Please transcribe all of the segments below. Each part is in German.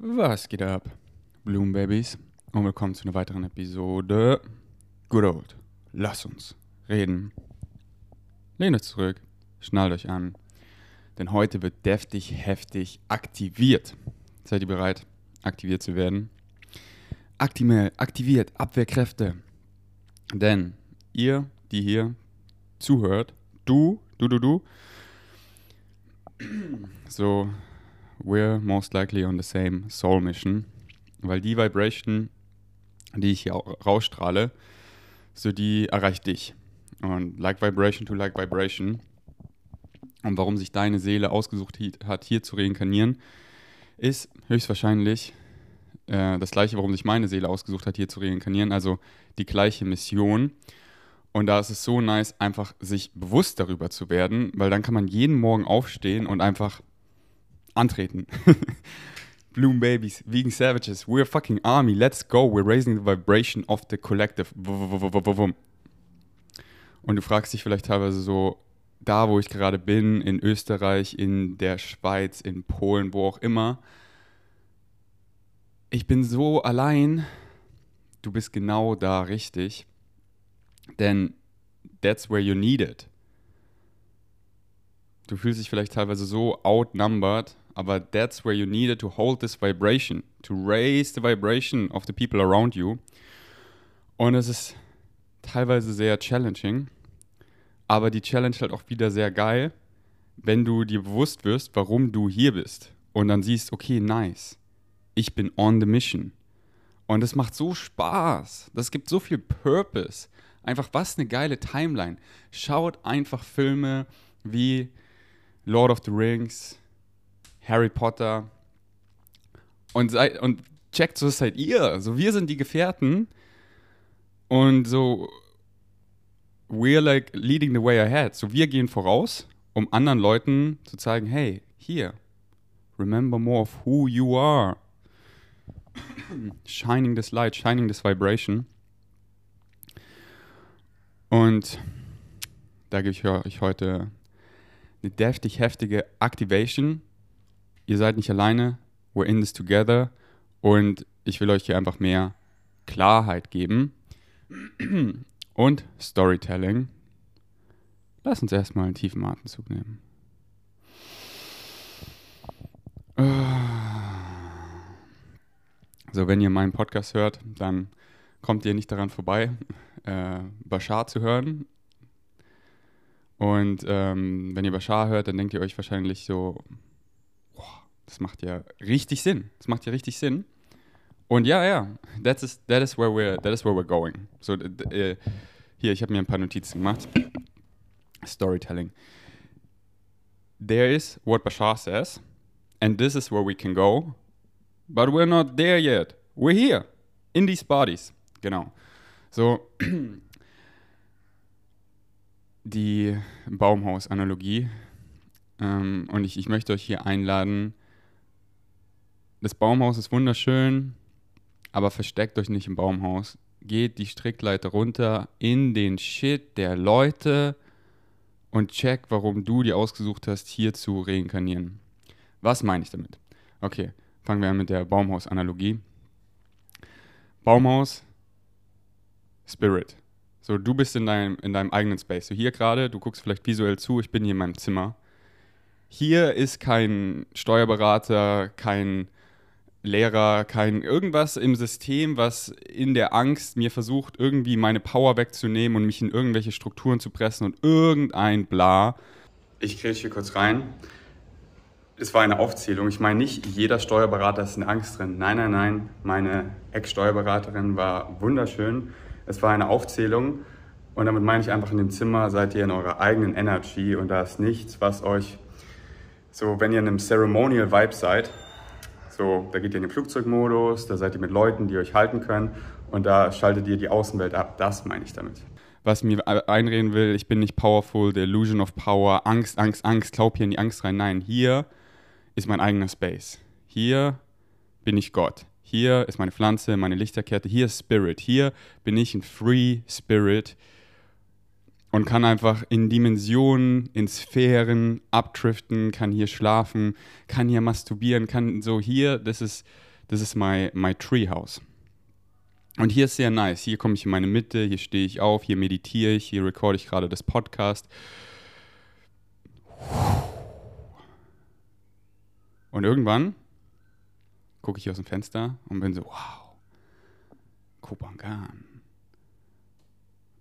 Was geht ab, Bloom? Und willkommen zu einer weiteren Episode Good Old. Lass uns reden. Lehnt euch zurück, schnallt euch an, denn heute wird deftig, heftig aktiviert. Seid ihr bereit, aktiviert zu werden? Aktimel, aktiviert, Abwehrkräfte. Denn ihr, die hier zuhört, du, du, du, du, so we're most likely on the same soul mission, weil die Vibration, die ich hier rausstrahle, so die erreicht dich. Und like vibration to like vibration. Und warum sich deine Seele ausgesucht hat, hier zu reinkarnieren, ist höchstwahrscheinlich äh, das gleiche, warum sich meine Seele ausgesucht hat, hier zu reinkarnieren, also die gleiche Mission. Und da ist es so nice, einfach sich bewusst darüber zu werden, weil dann kann man jeden Morgen aufstehen und einfach antreten. Bloom Babies, Vegan Savages, we're fucking army, let's go, we're raising the vibration of the collective. Und du fragst dich vielleicht teilweise so, da wo ich gerade bin, in Österreich, in der Schweiz, in Polen, wo auch immer, ich bin so allein, du bist genau da richtig, denn that's where you need it. Du fühlst dich vielleicht teilweise so outnumbered, aber that's where you needed to hold this vibration, to raise the vibration of the people around you. Und es ist teilweise sehr challenging, aber die Challenge halt auch wieder sehr geil, wenn du dir bewusst wirst, warum du hier bist und dann siehst, okay, nice, ich bin on the mission. Und es macht so Spaß, das gibt so viel Purpose. Einfach was eine geile Timeline. Schaut einfach Filme wie Lord of the Rings, Harry Potter. Und, seid, und checkt, so seid ihr. So, wir sind die Gefährten. Und so, we're like leading the way ahead. So, wir gehen voraus, um anderen Leuten zu zeigen, hey, hier, remember more of who you are. shining this light, shining this vibration. Und da gebe ich euch heute eine deftig heftige Activation ihr seid nicht alleine, we're in this together und ich will euch hier einfach mehr Klarheit geben und Storytelling. Lass uns erstmal einen tiefen Atemzug nehmen. So, wenn ihr meinen Podcast hört, dann kommt ihr nicht daran vorbei, äh, Bashar zu hören. Und ähm, wenn ihr Bashar hört, dann denkt ihr euch wahrscheinlich so, das macht ja richtig Sinn. Das macht ja richtig Sinn. Und ja, ja, that is, that is, where, we're, that is where we're going. So, äh, hier, ich habe mir ein paar Notizen gemacht. Storytelling. There is what Bashar says, and this is where we can go, but we're not there yet. We're here, in these bodies. Genau. So, die Baumhaus-Analogie. Ähm, und ich, ich möchte euch hier einladen, das Baumhaus ist wunderschön, aber versteckt euch nicht im Baumhaus. Geht die Strickleiter runter in den Shit der Leute und check, warum du dir ausgesucht hast, hier zu reinkarnieren. Was meine ich damit? Okay, fangen wir an mit der Baumhaus-Analogie. Baumhaus, Spirit. So, du bist in deinem, in deinem eigenen Space. So, hier gerade, du guckst vielleicht visuell zu, ich bin hier in meinem Zimmer. Hier ist kein Steuerberater, kein Lehrer, kein irgendwas im System, was in der Angst mir versucht, irgendwie meine Power wegzunehmen und mich in irgendwelche Strukturen zu pressen und irgendein Bla. Ich kriege hier kurz rein. Es war eine Aufzählung. Ich meine nicht, jeder Steuerberater ist in Angst drin. Nein, nein, nein. Meine Ex-Steuerberaterin war wunderschön. Es war eine Aufzählung. Und damit meine ich einfach, in dem Zimmer seid ihr in eurer eigenen Energy und da ist nichts, was euch so, wenn ihr in einem Ceremonial Vibe seid, so, da geht ihr in den Flugzeugmodus, da seid ihr mit Leuten, die euch halten können und da schaltet ihr die Außenwelt ab. Das meine ich damit. Was mir einreden will, ich bin nicht powerful, the illusion of power, Angst, Angst, Angst, glaub hier in die Angst rein. Nein, hier ist mein eigener Space. Hier bin ich Gott. Hier ist meine Pflanze, meine Lichterkette. Hier ist Spirit. Hier bin ich ein Free Spirit. Und kann einfach in Dimensionen, in Sphären abdriften, kann hier schlafen, kann hier masturbieren, kann so hier, das ist, das ist my, my Treehouse. Und hier ist sehr nice. Hier komme ich in meine Mitte, hier stehe ich auf, hier meditiere ich, hier recorde ich gerade das Podcast. Und irgendwann gucke ich aus dem Fenster und bin so, wow, Kopangan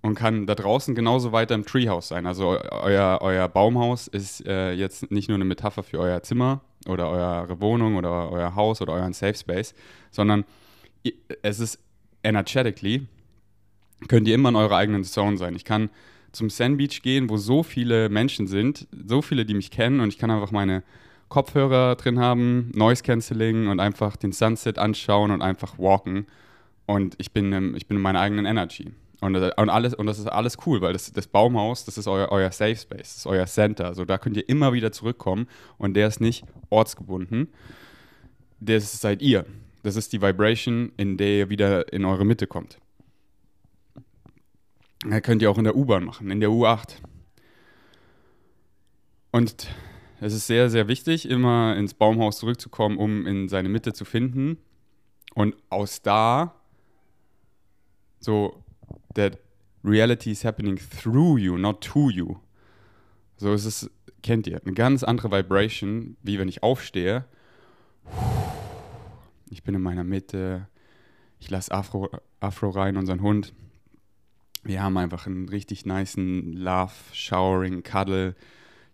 und kann da draußen genauso weiter im Treehouse sein. Also euer, euer Baumhaus ist äh, jetzt nicht nur eine Metapher für euer Zimmer oder eure Wohnung oder euer Haus oder euren Safe Space, sondern es ist energetically, könnt ihr immer in eurer eigenen Zone sein. Ich kann zum Sand Beach gehen, wo so viele Menschen sind, so viele, die mich kennen und ich kann einfach meine Kopfhörer drin haben, Noise Cancelling und einfach den Sunset anschauen und einfach walken und ich bin, ich bin in meiner eigenen Energy. Und, und, alles, und das ist alles cool, weil das, das Baumhaus, das ist euer, euer Safe Space, das ist euer Center. Also da könnt ihr immer wieder zurückkommen und der ist nicht ortsgebunden. Das seid ihr. Das ist die Vibration, in der ihr wieder in eure Mitte kommt. Das könnt ihr auch in der U-Bahn machen, in der U8. Und es ist sehr, sehr wichtig, immer ins Baumhaus zurückzukommen, um in seine Mitte zu finden. Und aus da so that reality is happening through you, not to you. So ist es, kennt ihr, eine ganz andere Vibration, wie wenn ich aufstehe. Ich bin in meiner Mitte. Ich lasse Afro, Afro rein, unseren Hund. Wir haben einfach einen richtig niceen Love, Showering, Cuddle.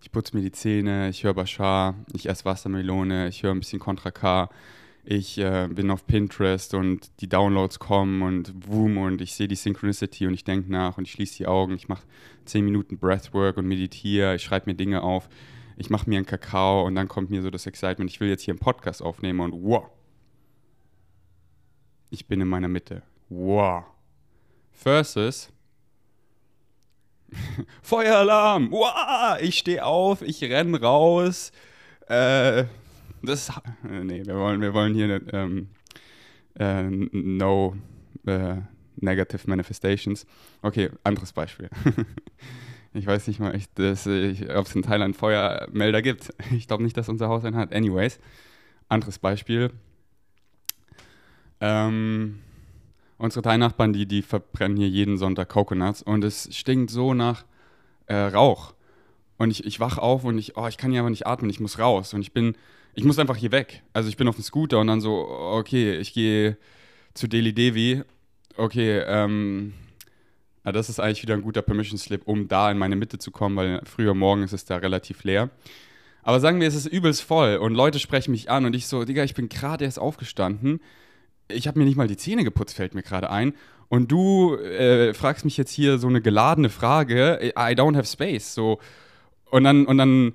Ich putze mir die Zähne, ich höre Bashar, ich esse Wassermelone, ich höre ein bisschen Contra K ich äh, bin auf Pinterest und die Downloads kommen und boom und ich sehe die Synchronicity und ich denke nach und ich schließe die Augen, ich mache 10 Minuten Breathwork und meditiere, ich schreibe mir Dinge auf, ich mache mir einen Kakao und dann kommt mir so das Excitement, ich will jetzt hier einen Podcast aufnehmen und wow, ich bin in meiner Mitte. Wow. Versus Feueralarm, wow, ich stehe auf, ich renne raus, äh, das, äh, nee, wir wollen, wir wollen hier ähm, äh, no äh, negative manifestations. Okay, anderes Beispiel. ich weiß nicht mal, ob es in Thailand Feuermelder gibt. Ich glaube nicht, dass unser Haus einen hat. Anyways, anderes Beispiel. Ähm, unsere Thai-Nachbarn, die, die verbrennen hier jeden Sonntag Coconuts und es stinkt so nach äh, Rauch. Und ich, ich wach auf und ich, oh, ich kann hier aber nicht atmen, ich muss raus. Und ich bin ich muss einfach hier weg. Also ich bin auf dem Scooter und dann so, okay, ich gehe zu Deli Devi. Okay, ähm, das ist eigentlich wieder ein guter Permission Slip, um da in meine Mitte zu kommen, weil früher morgen ist es da relativ leer. Aber sagen wir, es ist übelst voll und Leute sprechen mich an und ich so, Digga, ich bin gerade erst aufgestanden. Ich habe mir nicht mal die Zähne geputzt, fällt mir gerade ein. Und du äh, fragst mich jetzt hier so eine geladene Frage. I don't have space. So. Und dann, und dann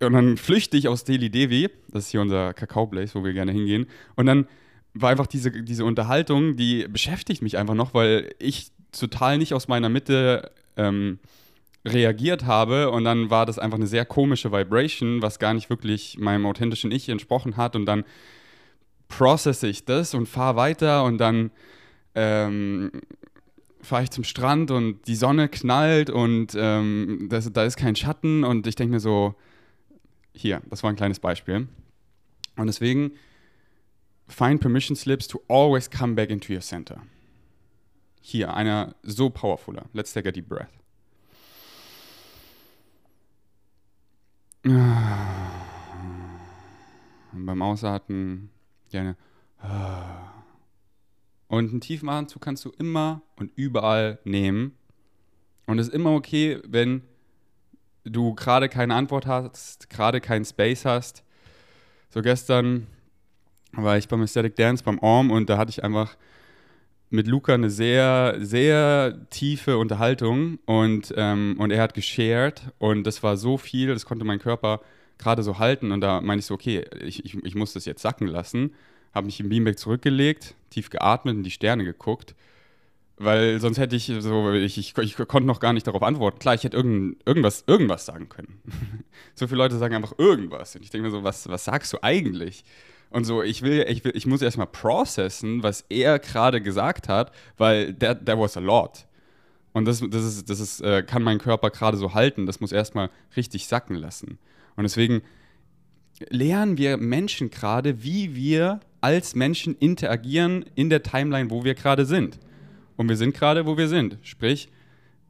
und dann flüchte ich aus Delhi Devi, das ist hier unser Kakao-Place, wo wir gerne hingehen. Und dann war einfach diese, diese Unterhaltung, die beschäftigt mich einfach noch, weil ich total nicht aus meiner Mitte ähm, reagiert habe. Und dann war das einfach eine sehr komische Vibration, was gar nicht wirklich meinem authentischen Ich entsprochen hat. Und dann processe ich das und fahre weiter und dann ähm, fahre ich zum Strand und die Sonne knallt und ähm, das, da ist kein Schatten und ich denke mir so, hier, das war ein kleines Beispiel. Und deswegen, find permission slips to always come back into your center. Hier, einer so powerfuler. Let's take a deep breath. Und beim Ausatmen gerne. Und einen tiefen Atemzug kannst du immer und überall nehmen. Und es ist immer okay, wenn du gerade keine Antwort hast, gerade keinen Space hast. So gestern war ich beim Aesthetic Dance beim Orm und da hatte ich einfach mit Luca eine sehr, sehr tiefe Unterhaltung und, ähm, und er hat geshared und das war so viel, das konnte mein Körper gerade so halten und da meine ich so, okay, ich, ich, ich muss das jetzt sacken lassen, habe mich im Beamback zurückgelegt, tief geatmet und die Sterne geguckt weil sonst hätte ich so, ich, ich, ich, konnte noch gar nicht darauf antworten. Klar, ich hätte irgend, irgendwas, irgendwas sagen können. so viele Leute sagen einfach irgendwas. Und ich denke mir so, was, was sagst du eigentlich? Und so, ich will, ich will, ich muss erstmal processen, was er gerade gesagt hat, weil that, that was a lot. Und das, das, ist, das ist, äh, kann mein Körper gerade so halten. Das muss erstmal richtig sacken lassen. Und deswegen lernen wir Menschen gerade, wie wir als Menschen interagieren in der Timeline, wo wir gerade sind. Und wir sind gerade, wo wir sind. Sprich,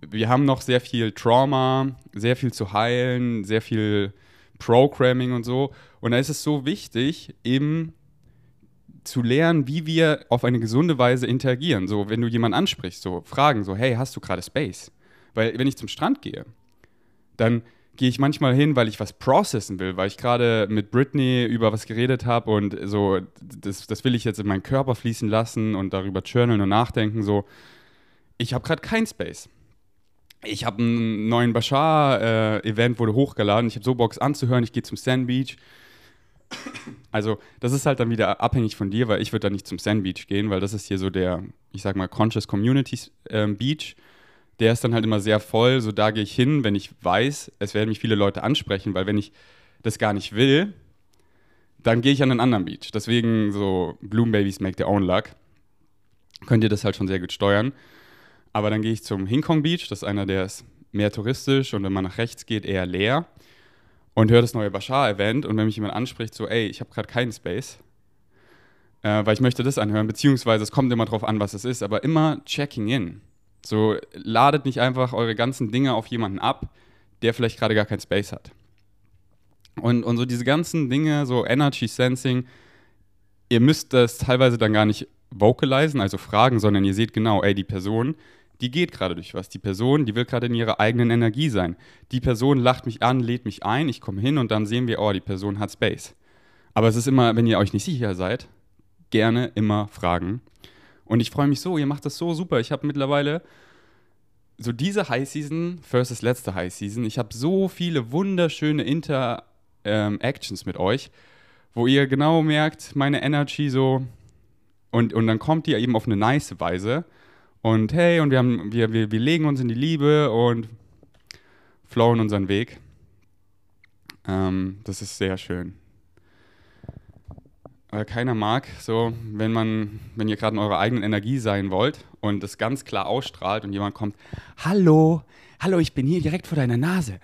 wir haben noch sehr viel Trauma, sehr viel zu heilen, sehr viel Programming und so. Und da ist es so wichtig, eben zu lernen, wie wir auf eine gesunde Weise interagieren. So, wenn du jemanden ansprichst, so fragen, so, hey, hast du gerade Space? Weil wenn ich zum Strand gehe, dann gehe ich manchmal hin, weil ich was processen will, weil ich gerade mit Britney über was geredet habe und so, das, das will ich jetzt in meinen Körper fließen lassen und darüber journalen und nachdenken. So, ich habe gerade kein Space. Ich habe einen neuen Bashar-Event, äh, wurde hochgeladen. Ich habe so Box anzuhören. Ich gehe zum Sand Beach. Also, das ist halt dann wieder abhängig von dir, weil ich würde da nicht zum Sand Beach gehen, weil das ist hier so der, ich sag mal, Conscious Communities äh, Beach der ist dann halt immer sehr voll. So da gehe ich hin, wenn ich weiß, es werden mich viele Leute ansprechen, weil wenn ich das gar nicht will, dann gehe ich an einen anderen Beach. Deswegen so Bloom Babies make their own luck. Könnt ihr das halt schon sehr gut steuern. Aber dann gehe ich zum Hinkong Beach, das ist einer, der ist mehr touristisch und wenn man nach rechts geht, eher leer. Und höre das neue Bashar-Event und wenn mich jemand anspricht, so, ey, ich habe gerade keinen Space, äh, weil ich möchte das anhören, beziehungsweise es kommt immer drauf an, was es ist, aber immer checking in. So, ladet nicht einfach eure ganzen Dinge auf jemanden ab, der vielleicht gerade gar kein Space hat. Und, und so diese ganzen Dinge, so Energy Sensing, ihr müsst das teilweise dann gar nicht vocalisen, also fragen, sondern ihr seht genau, ey, die Person, die geht gerade durch was. Die Person, die will gerade in ihrer eigenen Energie sein. Die Person lacht mich an, lädt mich ein, ich komme hin und dann sehen wir, oh, die Person hat Space. Aber es ist immer, wenn ihr euch nicht sicher seid, gerne immer fragen. Und ich freue mich so, ihr macht das so super. Ich habe mittlerweile so diese High Season versus letzte High Season, ich habe so viele wunderschöne Interactions ähm, mit euch, wo ihr genau merkt, meine Energy so und, und dann kommt ihr eben auf eine nice Weise und hey, und wir, haben, wir, wir, wir legen uns in die Liebe und flowen unseren Weg. Ähm, das ist sehr schön äh, keiner mag, so wenn man, wenn ihr gerade in eurer eigenen Energie sein wollt und das ganz klar ausstrahlt und jemand kommt, hallo, hallo, ich bin hier direkt vor deiner Nase.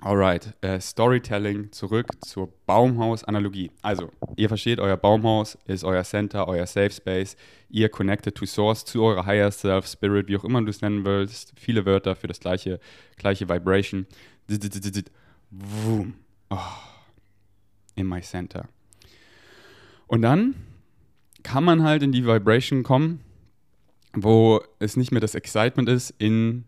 Alright, äh, Storytelling zurück zur Baumhaus-Analogie. Also, ihr versteht, euer Baumhaus ist euer Center, euer Safe Space. Ihr connected to Source, zu eurer Higher Self, Spirit, wie auch immer du es nennen willst. Viele Wörter für das gleiche, gleiche Vibration. Vroom. Oh, in my center. Und dann kann man halt in die Vibration kommen, wo es nicht mehr das Excitement ist, in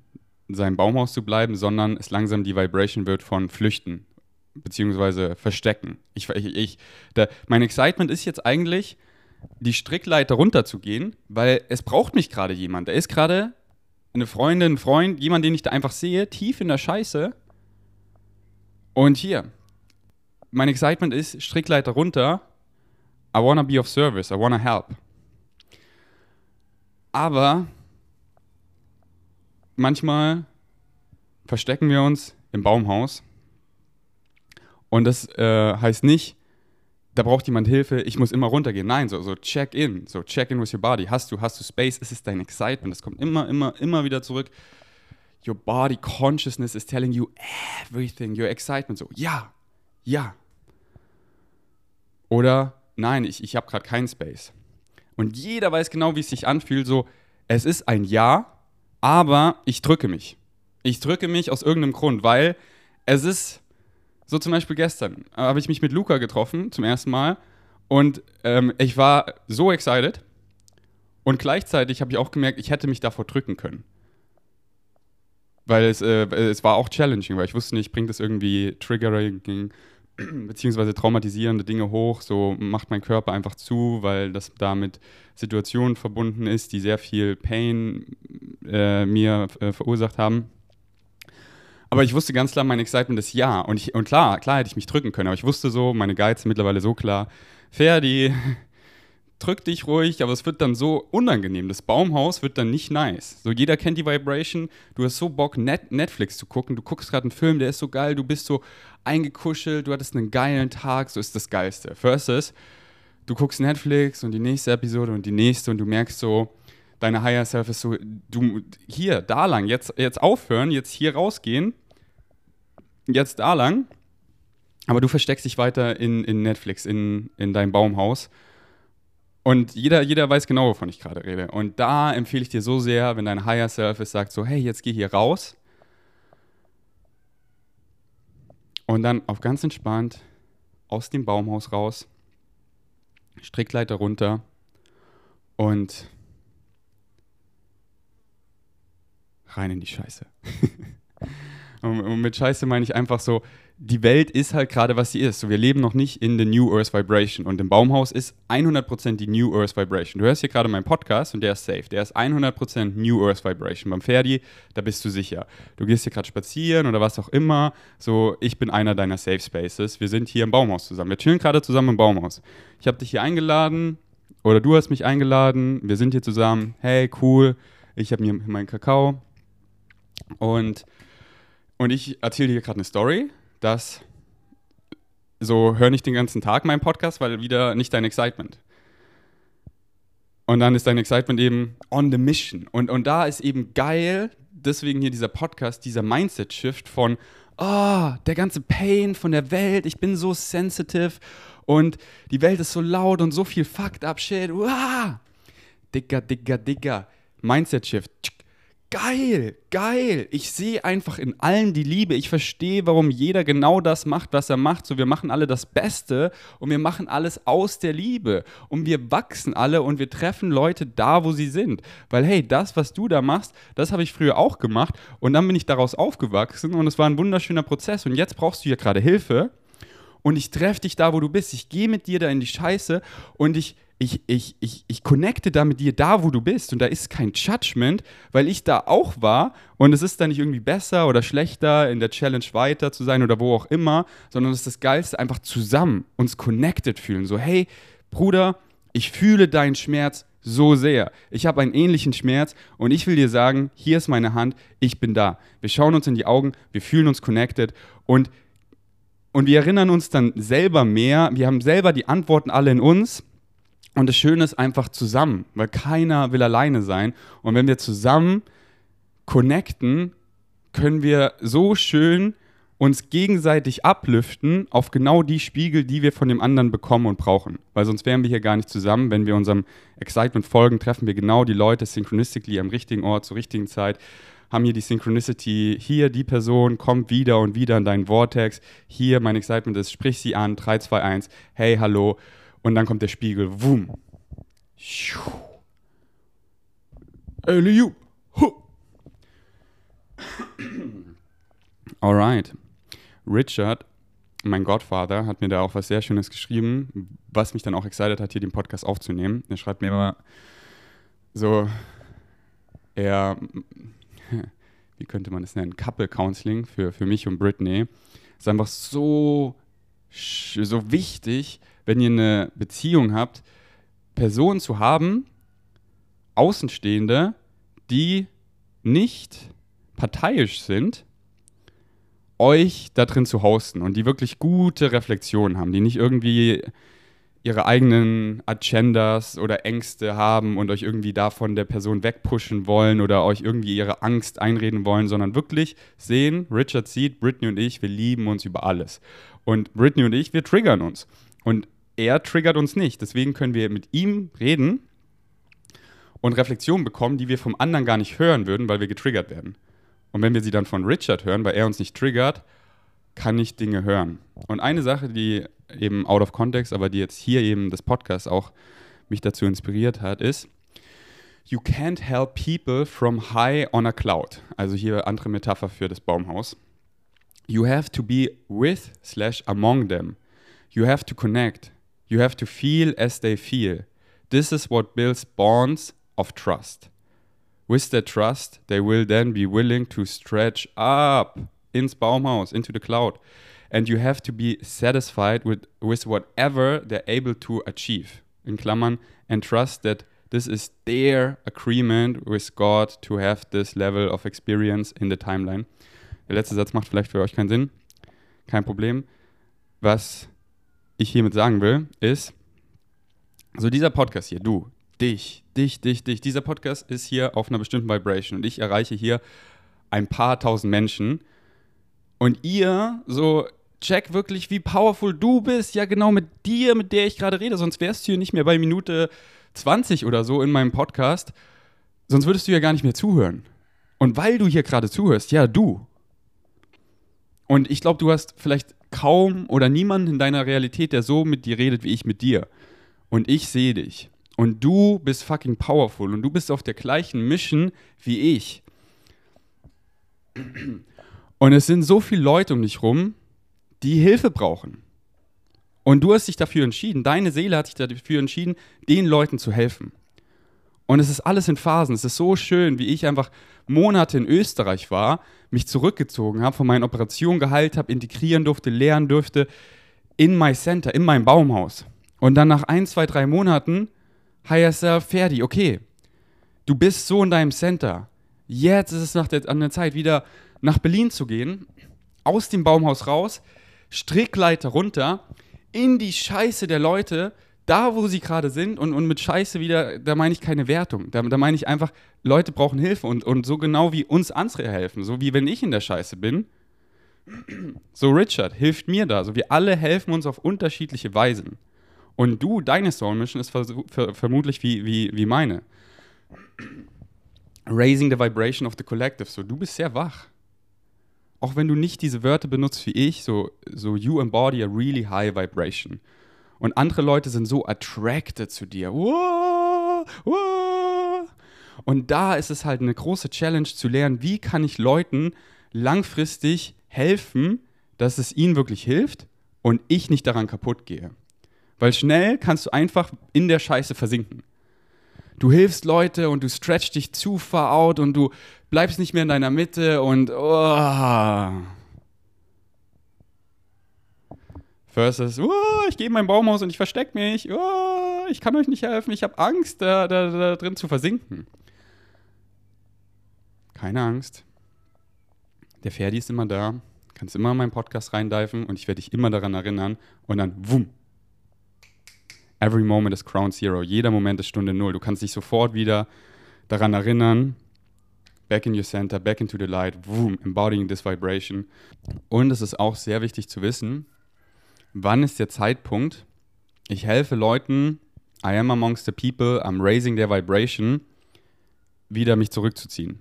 seinem Baumhaus zu bleiben, sondern es langsam die Vibration wird von Flüchten beziehungsweise Verstecken. Ich, ich, ich, der, mein Excitement ist jetzt eigentlich, die Strickleiter runterzugehen, weil es braucht mich gerade jemand. Da ist gerade eine Freundin, ein Freund, jemand, den ich da einfach sehe, tief in der Scheiße und hier, mein Excitement ist, Strickleiter runter, I wanna be of service, I wanna help. Aber manchmal verstecken wir uns im Baumhaus und das äh, heißt nicht, da braucht jemand Hilfe, ich muss immer runtergehen. Nein, so, so check in, so check in with your body. Hast du, hast du Space? Ist es dein Excitement? Das kommt immer, immer, immer wieder zurück your body consciousness is telling you everything, your excitement. So, ja, ja. Oder nein, ich, ich habe gerade keinen Space. Und jeder weiß genau, wie es sich anfühlt. So, es ist ein Ja, aber ich drücke mich. Ich drücke mich aus irgendeinem Grund, weil es ist, so zum Beispiel gestern, habe ich mich mit Luca getroffen zum ersten Mal und ähm, ich war so excited und gleichzeitig habe ich auch gemerkt, ich hätte mich davor drücken können. Weil es, äh, es war auch challenging, weil ich wusste nicht, bringt es irgendwie Triggering beziehungsweise traumatisierende Dinge hoch, so macht mein Körper einfach zu, weil das damit Situationen verbunden ist, die sehr viel Pain äh, mir äh, verursacht haben. Aber ich wusste ganz klar, mein Excitement ist ja. Und, ich, und klar, klar hätte ich mich drücken können, aber ich wusste so, meine Guides sind mittlerweile so klar, Ferdi, drück dich ruhig, aber es wird dann so unangenehm. Das Baumhaus wird dann nicht nice. So jeder kennt die Vibration. Du hast so Bock, Net Netflix zu gucken. Du guckst gerade einen Film, der ist so geil. Du bist so eingekuschelt. Du hattest einen geilen Tag. So ist das Geilste. Versus, du guckst Netflix und die nächste Episode und die nächste und du merkst so, deine Higher Self ist so, du hier, da lang, jetzt, jetzt aufhören, jetzt hier rausgehen, jetzt da lang. Aber du versteckst dich weiter in, in Netflix, in, in deinem Baumhaus. Und jeder, jeder weiß genau, wovon ich gerade rede. Und da empfehle ich dir so sehr, wenn dein Higher Self ist, sagt so, hey, jetzt geh hier raus. Und dann auf ganz entspannt aus dem Baumhaus raus, Strickleiter runter und rein in die Scheiße. und mit Scheiße meine ich einfach so, die Welt ist halt gerade, was sie ist. So, wir leben noch nicht in the New Earth Vibration. Und im Baumhaus ist 100% die New Earth Vibration. Du hörst hier gerade meinen Podcast und der ist safe. Der ist 100% New Earth Vibration. Beim Ferdi, da bist du sicher. Du gehst hier gerade spazieren oder was auch immer. So, ich bin einer deiner Safe Spaces. Wir sind hier im Baumhaus zusammen. Wir chillen gerade zusammen im Baumhaus. Ich habe dich hier eingeladen oder du hast mich eingeladen. Wir sind hier zusammen. Hey, cool. Ich habe mir meinen Kakao. Und, und ich erzähle dir gerade eine Story dass so hör nicht den ganzen Tag meinen Podcast, weil wieder nicht dein Excitement. Und dann ist dein Excitement eben on the mission. Und, und da ist eben geil, deswegen hier dieser Podcast, dieser Mindset-Shift von, oh, der ganze Pain von der Welt, ich bin so sensitive und die Welt ist so laut und so viel fucked up shit. Uah! Dicker, dicker, dicker. Mindset-Shift geil, geil. Ich sehe einfach in allen die Liebe. Ich verstehe, warum jeder genau das macht, was er macht. So, wir machen alle das Beste und wir machen alles aus der Liebe. Und wir wachsen alle und wir treffen Leute da, wo sie sind. Weil, hey, das, was du da machst, das habe ich früher auch gemacht. Und dann bin ich daraus aufgewachsen und es war ein wunderschöner Prozess. Und jetzt brauchst du hier gerade Hilfe. Und ich treffe dich da, wo du bist. Ich gehe mit dir da in die Scheiße und ich ich, ich, ich, ich connecte da mit dir da, wo du bist. Und da ist kein Judgment, weil ich da auch war. Und es ist da nicht irgendwie besser oder schlechter, in der Challenge weiter zu sein oder wo auch immer, sondern es ist das Geilste, einfach zusammen uns connected fühlen. So, hey, Bruder, ich fühle deinen Schmerz so sehr. Ich habe einen ähnlichen Schmerz und ich will dir sagen, hier ist meine Hand, ich bin da. Wir schauen uns in die Augen, wir fühlen uns connected und, und wir erinnern uns dann selber mehr. Wir haben selber die Antworten alle in uns und das Schöne ist einfach zusammen, weil keiner will alleine sein. Und wenn wir zusammen connecten, können wir so schön uns gegenseitig ablüften auf genau die Spiegel, die wir von dem anderen bekommen und brauchen. Weil sonst wären wir hier gar nicht zusammen. Wenn wir unserem Excitement folgen, treffen wir genau die Leute synchronistically am richtigen Ort zur richtigen Zeit. Haben hier die Synchronicity, hier die Person kommt wieder und wieder in deinen Vortex. Hier mein Excitement ist, sprich sie an, 3, 2, 1, hey, hallo. Und dann kommt der Spiegel. Wum. Alright. Richard, mein Godfather, hat mir da auch was sehr Schönes geschrieben, was mich dann auch excited hat, hier den Podcast aufzunehmen. Er schreibt mir immer so, er, wie könnte man das nennen, Couple Counseling für, für mich und Britney. Ist einfach so, so wichtig, wenn ihr eine Beziehung habt, Personen zu haben, Außenstehende, die nicht parteiisch sind, euch da drin zu hosten und die wirklich gute Reflexionen haben, die nicht irgendwie ihre eigenen Agendas oder Ängste haben und euch irgendwie davon der Person wegpushen wollen oder euch irgendwie ihre Angst einreden wollen, sondern wirklich sehen, Richard sieht, Britney und ich, wir lieben uns über alles. Und Britney und ich, wir triggern uns. Und er triggert uns nicht. Deswegen können wir mit ihm reden und Reflexionen bekommen, die wir vom anderen gar nicht hören würden, weil wir getriggert werden. Und wenn wir sie dann von Richard hören, weil er uns nicht triggert, kann ich Dinge hören. Und eine Sache, die eben out of context, aber die jetzt hier eben das Podcast auch mich dazu inspiriert hat, ist, you can't help people from high on a cloud. Also hier andere Metapher für das Baumhaus. You have to be with slash among them. You have to connect. You have to feel as they feel. This is what builds bonds of trust. With that trust, they will then be willing to stretch up ins Baumhaus, into the cloud. And you have to be satisfied with, with whatever they're able to achieve. In Klammern, and trust that this is their agreement with God to have this level of experience in the timeline. Der letzte Satz macht vielleicht für euch keinen Sinn. Kein Problem. Was ich hiermit sagen will, ist, So, dieser Podcast hier, du, dich, dich, dich, dich, dieser Podcast ist hier auf einer bestimmten Vibration und ich erreiche hier ein paar tausend Menschen. Und ihr, so, check wirklich, wie powerful du bist. Ja, genau mit dir, mit der ich gerade rede. Sonst wärst du hier nicht mehr bei Minute 20 oder so in meinem Podcast. Sonst würdest du ja gar nicht mehr zuhören. Und weil du hier gerade zuhörst, ja, du. Und ich glaube, du hast vielleicht kaum oder niemanden in deiner Realität, der so mit dir redet wie ich mit dir. Und ich sehe dich. Und du bist fucking powerful. Und du bist auf der gleichen Mission wie ich. Und es sind so viele Leute um dich rum, die Hilfe brauchen. Und du hast dich dafür entschieden, deine Seele hat sich dafür entschieden, den Leuten zu helfen. Und es ist alles in Phasen. Es ist so schön, wie ich einfach Monate in Österreich war, mich zurückgezogen habe, von meinen Operationen geheilt habe, integrieren durfte, lernen durfte, in my center, in meinem Baumhaus. Und dann nach ein, zwei, drei Monaten, heißt er, Ferdi, okay, du bist so in deinem Center. Jetzt ist es nach der, an der Zeit, wieder nach Berlin zu gehen, aus dem Baumhaus raus, Strickleiter runter, in die Scheiße der Leute, da wo sie gerade sind und, und mit Scheiße wieder, da meine ich keine Wertung. Da, da meine ich einfach, Leute brauchen Hilfe und, und so genau wie uns andere helfen, so wie wenn ich in der Scheiße bin, so Richard hilft mir da. So wir alle helfen uns auf unterschiedliche Weisen. Und du, deine Soul Mission ist ver vermutlich wie, wie, wie meine. Raising the vibration of the collective. So, du bist sehr wach auch wenn du nicht diese Wörter benutzt wie ich, so, so you embody a really high vibration. Und andere Leute sind so attracted zu dir. Whoa, whoa. Und da ist es halt eine große Challenge zu lernen, wie kann ich Leuten langfristig helfen, dass es ihnen wirklich hilft und ich nicht daran kaputt gehe. Weil schnell kannst du einfach in der Scheiße versinken du hilfst Leute und du stretchst dich zu far out und du bleibst nicht mehr in deiner Mitte und oh. Versus, oh, ich gehe in mein Baumhaus und ich verstecke mich, oh, ich kann euch nicht helfen, ich habe Angst, da, da, da drin zu versinken. Keine Angst. Der Ferdi ist immer da, kannst immer in meinen Podcast reindiven und ich werde dich immer daran erinnern und dann, wumm, every moment is Crown Zero. Jeder Moment ist Stunde Null. Du kannst dich sofort wieder daran erinnern, back in your center, back into the light, boom, embodying this vibration. Und es ist auch sehr wichtig zu wissen, wann ist der Zeitpunkt, ich helfe Leuten, I am amongst the people, I'm raising their vibration, wieder mich zurückzuziehen.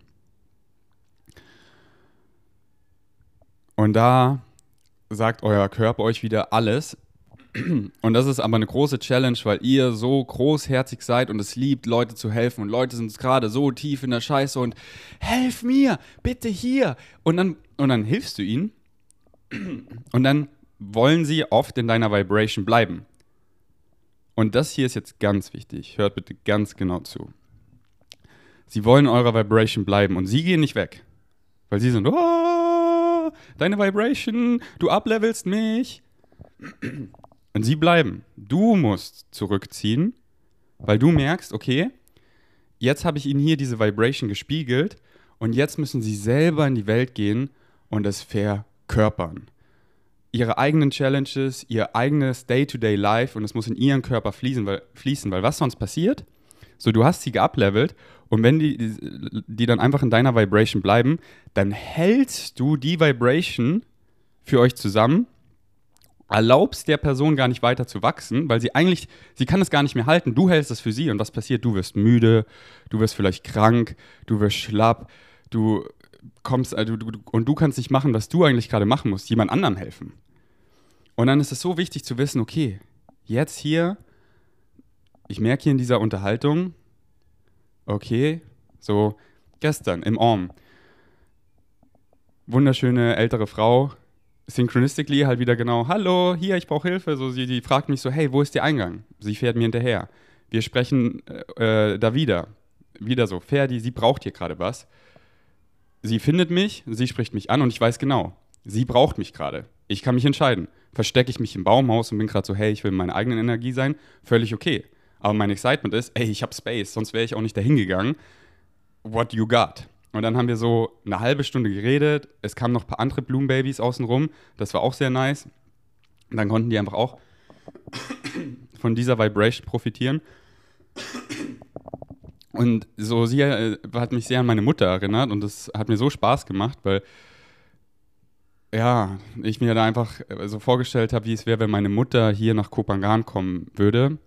Und da sagt euer Körper euch wieder alles, und das ist aber eine große Challenge, weil ihr so großherzig seid und es liebt, Leute zu helfen. Und Leute sind gerade so tief in der Scheiße und helf mir, bitte hier. Und dann, und dann hilfst du ihnen. Und dann wollen sie oft in deiner Vibration bleiben. Und das hier ist jetzt ganz wichtig. Hört bitte ganz genau zu. Sie wollen in eurer Vibration bleiben und sie gehen nicht weg. Weil sie sind, oh, deine Vibration, du uplevelst mich. Und sie bleiben. Du musst zurückziehen, weil du merkst, okay, jetzt habe ich ihnen hier diese Vibration gespiegelt und jetzt müssen sie selber in die Welt gehen und es verkörpern. Ihre eigenen Challenges, ihr eigenes Day-to-Day-Life und es muss in ihren Körper fließen weil, fließen, weil was sonst passiert? So, du hast sie geuplevelt und wenn die, die, die dann einfach in deiner Vibration bleiben, dann hältst du die Vibration für euch zusammen erlaubst der Person gar nicht weiter zu wachsen, weil sie eigentlich, sie kann es gar nicht mehr halten. Du hältst es für sie und was passiert? Du wirst müde, du wirst vielleicht krank, du wirst schlapp, du kommst also, du, und du kannst nicht machen, was du eigentlich gerade machen musst, jemand anderem helfen. Und dann ist es so wichtig zu wissen, okay, jetzt hier, ich merke hier in dieser Unterhaltung, okay, so gestern im Orm, wunderschöne ältere Frau, synchronistically halt wieder genau, hallo, hier, ich brauche Hilfe. So, sie die fragt mich so, hey, wo ist der Eingang? Sie fährt mir hinterher. Wir sprechen äh, äh, da wieder. Wieder so, Ferdi, sie braucht hier gerade was. Sie findet mich, sie spricht mich an und ich weiß genau, sie braucht mich gerade. Ich kann mich entscheiden. Verstecke ich mich im Baumhaus und bin gerade so, hey, ich will in meiner eigenen Energie sein, völlig okay. Aber mein Excitement ist, ey, ich habe Space, sonst wäre ich auch nicht dahin gegangen. What you got? Und dann haben wir so eine halbe Stunde geredet. Es kamen noch ein paar andere Blumenbabys außenrum. Das war auch sehr nice. Und dann konnten die einfach auch von dieser Vibration profitieren. Und so, sie äh, hat mich sehr an meine Mutter erinnert und das hat mir so Spaß gemacht, weil ja, ich mir da einfach äh, so vorgestellt habe, wie es wäre, wenn meine Mutter hier nach Kopangan kommen würde,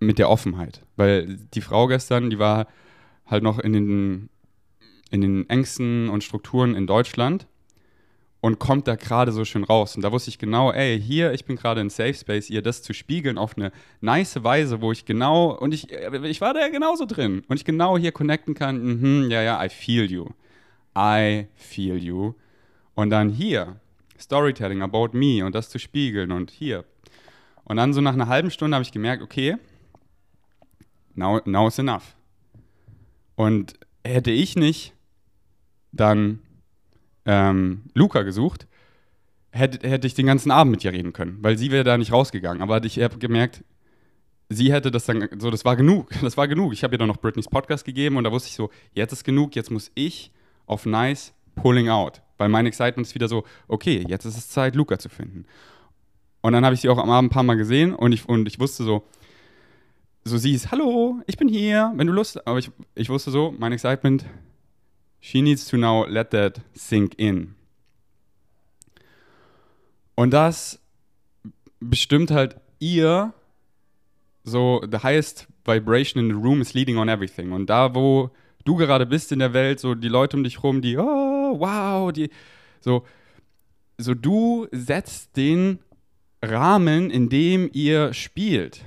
mit der Offenheit. Weil die Frau gestern, die war halt noch in den, in den Ängsten und Strukturen in Deutschland und kommt da gerade so schön raus. Und da wusste ich genau, ey, hier, ich bin gerade in Safe Space, ihr das zu spiegeln auf eine nice Weise, wo ich genau, und ich, äh, ich war da ja genauso drin, und ich genau hier connecten kann, mhm, ja, ja, I feel you. I feel you. Und dann hier, Storytelling about me und das zu spiegeln und hier. Und dann so nach einer halben Stunde habe ich gemerkt, okay, now, now is enough. Und hätte ich nicht dann ähm, Luca gesucht, hätte, hätte ich den ganzen Abend mit ihr reden können, weil sie wäre da nicht rausgegangen. Aber ich habe gemerkt, sie hätte das dann, so, das war genug, das war genug. Ich habe ihr dann noch Britneys Podcast gegeben und da wusste ich so, jetzt ist genug, jetzt muss ich auf nice pulling out. Weil mein Excitement ist wieder so, okay, jetzt ist es Zeit, Luca zu finden. Und dann habe ich sie auch am Abend ein paar Mal gesehen und ich, und ich wusste so, so sie ist, hallo, ich bin hier, wenn du Lust, aber ich, ich wusste so, mein Excitement, She needs to now let that sink in. Und das bestimmt halt ihr so, the highest vibration in the room is leading on everything. Und da, wo du gerade bist in der Welt, so die Leute um dich rum, die, oh, wow, die, so, so du setzt den Rahmen, in dem ihr spielt.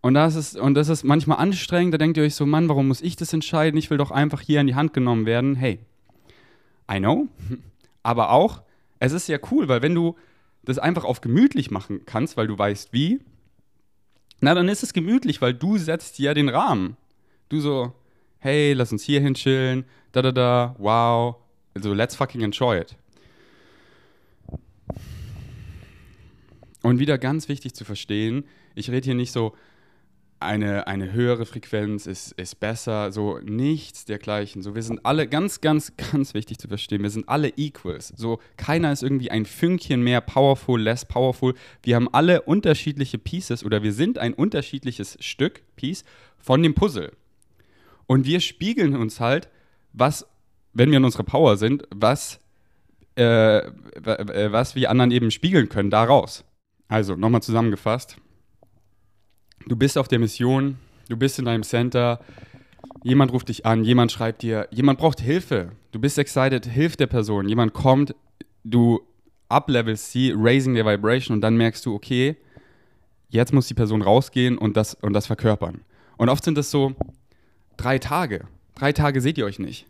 Und das, ist, und das ist manchmal anstrengend, da denkt ihr euch so, Mann, warum muss ich das entscheiden? Ich will doch einfach hier in die Hand genommen werden. Hey, I know. Aber auch, es ist ja cool, weil wenn du das einfach auf gemütlich machen kannst, weil du weißt wie, na, dann ist es gemütlich, weil du setzt ja den Rahmen. Du so, hey, lass uns hier hin chillen, da da da, wow, also let's fucking enjoy it. Und wieder ganz wichtig zu verstehen, ich rede hier nicht so, eine, eine höhere Frequenz ist, ist besser, so nichts dergleichen. So, wir sind alle, ganz, ganz, ganz wichtig zu verstehen, wir sind alle Equals. So, keiner ist irgendwie ein Fünkchen mehr powerful, less powerful. Wir haben alle unterschiedliche Pieces oder wir sind ein unterschiedliches Stück, Piece, von dem Puzzle. Und wir spiegeln uns halt, was, wenn wir in unserer Power sind, was, äh, was wir anderen eben spiegeln können, daraus. Also, nochmal zusammengefasst du bist auf der Mission, du bist in deinem Center, jemand ruft dich an, jemand schreibt dir, jemand braucht Hilfe. Du bist excited, hilf der Person. Jemand kommt, du uplevelst sie, raising their vibration und dann merkst du, okay, jetzt muss die Person rausgehen und das, und das verkörpern. Und oft sind das so drei Tage. Drei Tage seht ihr euch nicht.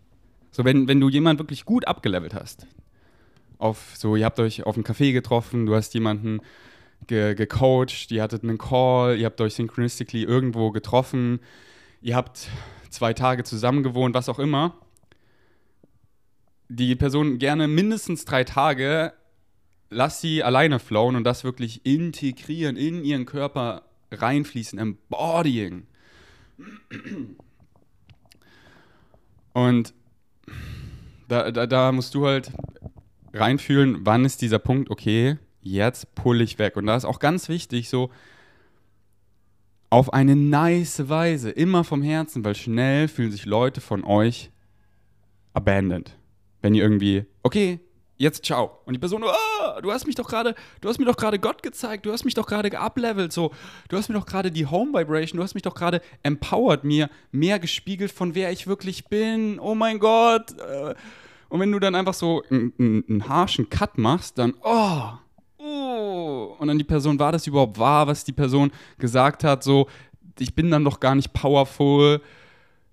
So, wenn, wenn du jemanden wirklich gut abgelevelt hast, auf so, ihr habt euch auf einem Café getroffen, du hast jemanden ge gecoacht, ihr hattet einen Call, ihr habt euch synchronistically irgendwo getroffen, ihr habt zwei Tage zusammen gewohnt, was auch immer. Die Person gerne mindestens drei Tage, lass sie alleine flowen und das wirklich integrieren, in ihren Körper reinfließen, embodying. Und da, da, da musst du halt reinfühlen, wann ist dieser Punkt, okay, jetzt pull ich weg. Und da ist auch ganz wichtig, so auf eine nice Weise, immer vom Herzen, weil schnell fühlen sich Leute von euch abandoned. Wenn ihr irgendwie, okay, jetzt ciao. Und die Person, oh, du hast mich doch gerade, du hast mir doch gerade Gott gezeigt, du hast mich doch gerade geuplevelt, so, du hast mir doch gerade die Home Vibration, du hast mich doch gerade empowered, mir mehr gespiegelt von wer ich wirklich bin. Oh mein Gott. Äh. Und wenn du dann einfach so einen, einen harschen Cut machst, dann, oh, oh, und dann die Person, war das überhaupt wahr, was die Person gesagt hat? So, ich bin dann doch gar nicht powerful.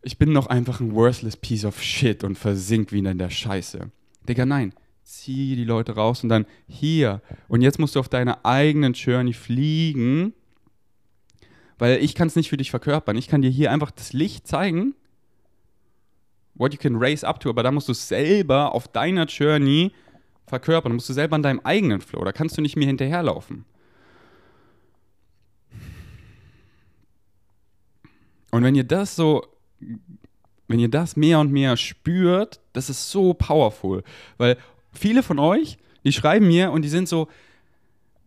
Ich bin doch einfach ein worthless piece of shit und versink wieder in der Scheiße. Digga, nein. Zieh die Leute raus und dann hier. Und jetzt musst du auf deiner eigenen Journey fliegen. Weil ich kann es nicht für dich verkörpern. Ich kann dir hier einfach das Licht zeigen. What you can raise up to. Aber da musst du selber auf deiner Journey verkörpern. Dann musst du selber an deinem eigenen Flow. Da kannst du nicht mehr hinterherlaufen. Und wenn ihr das so, wenn ihr das mehr und mehr spürt, das ist so powerful. Weil viele von euch, die schreiben mir und die sind so,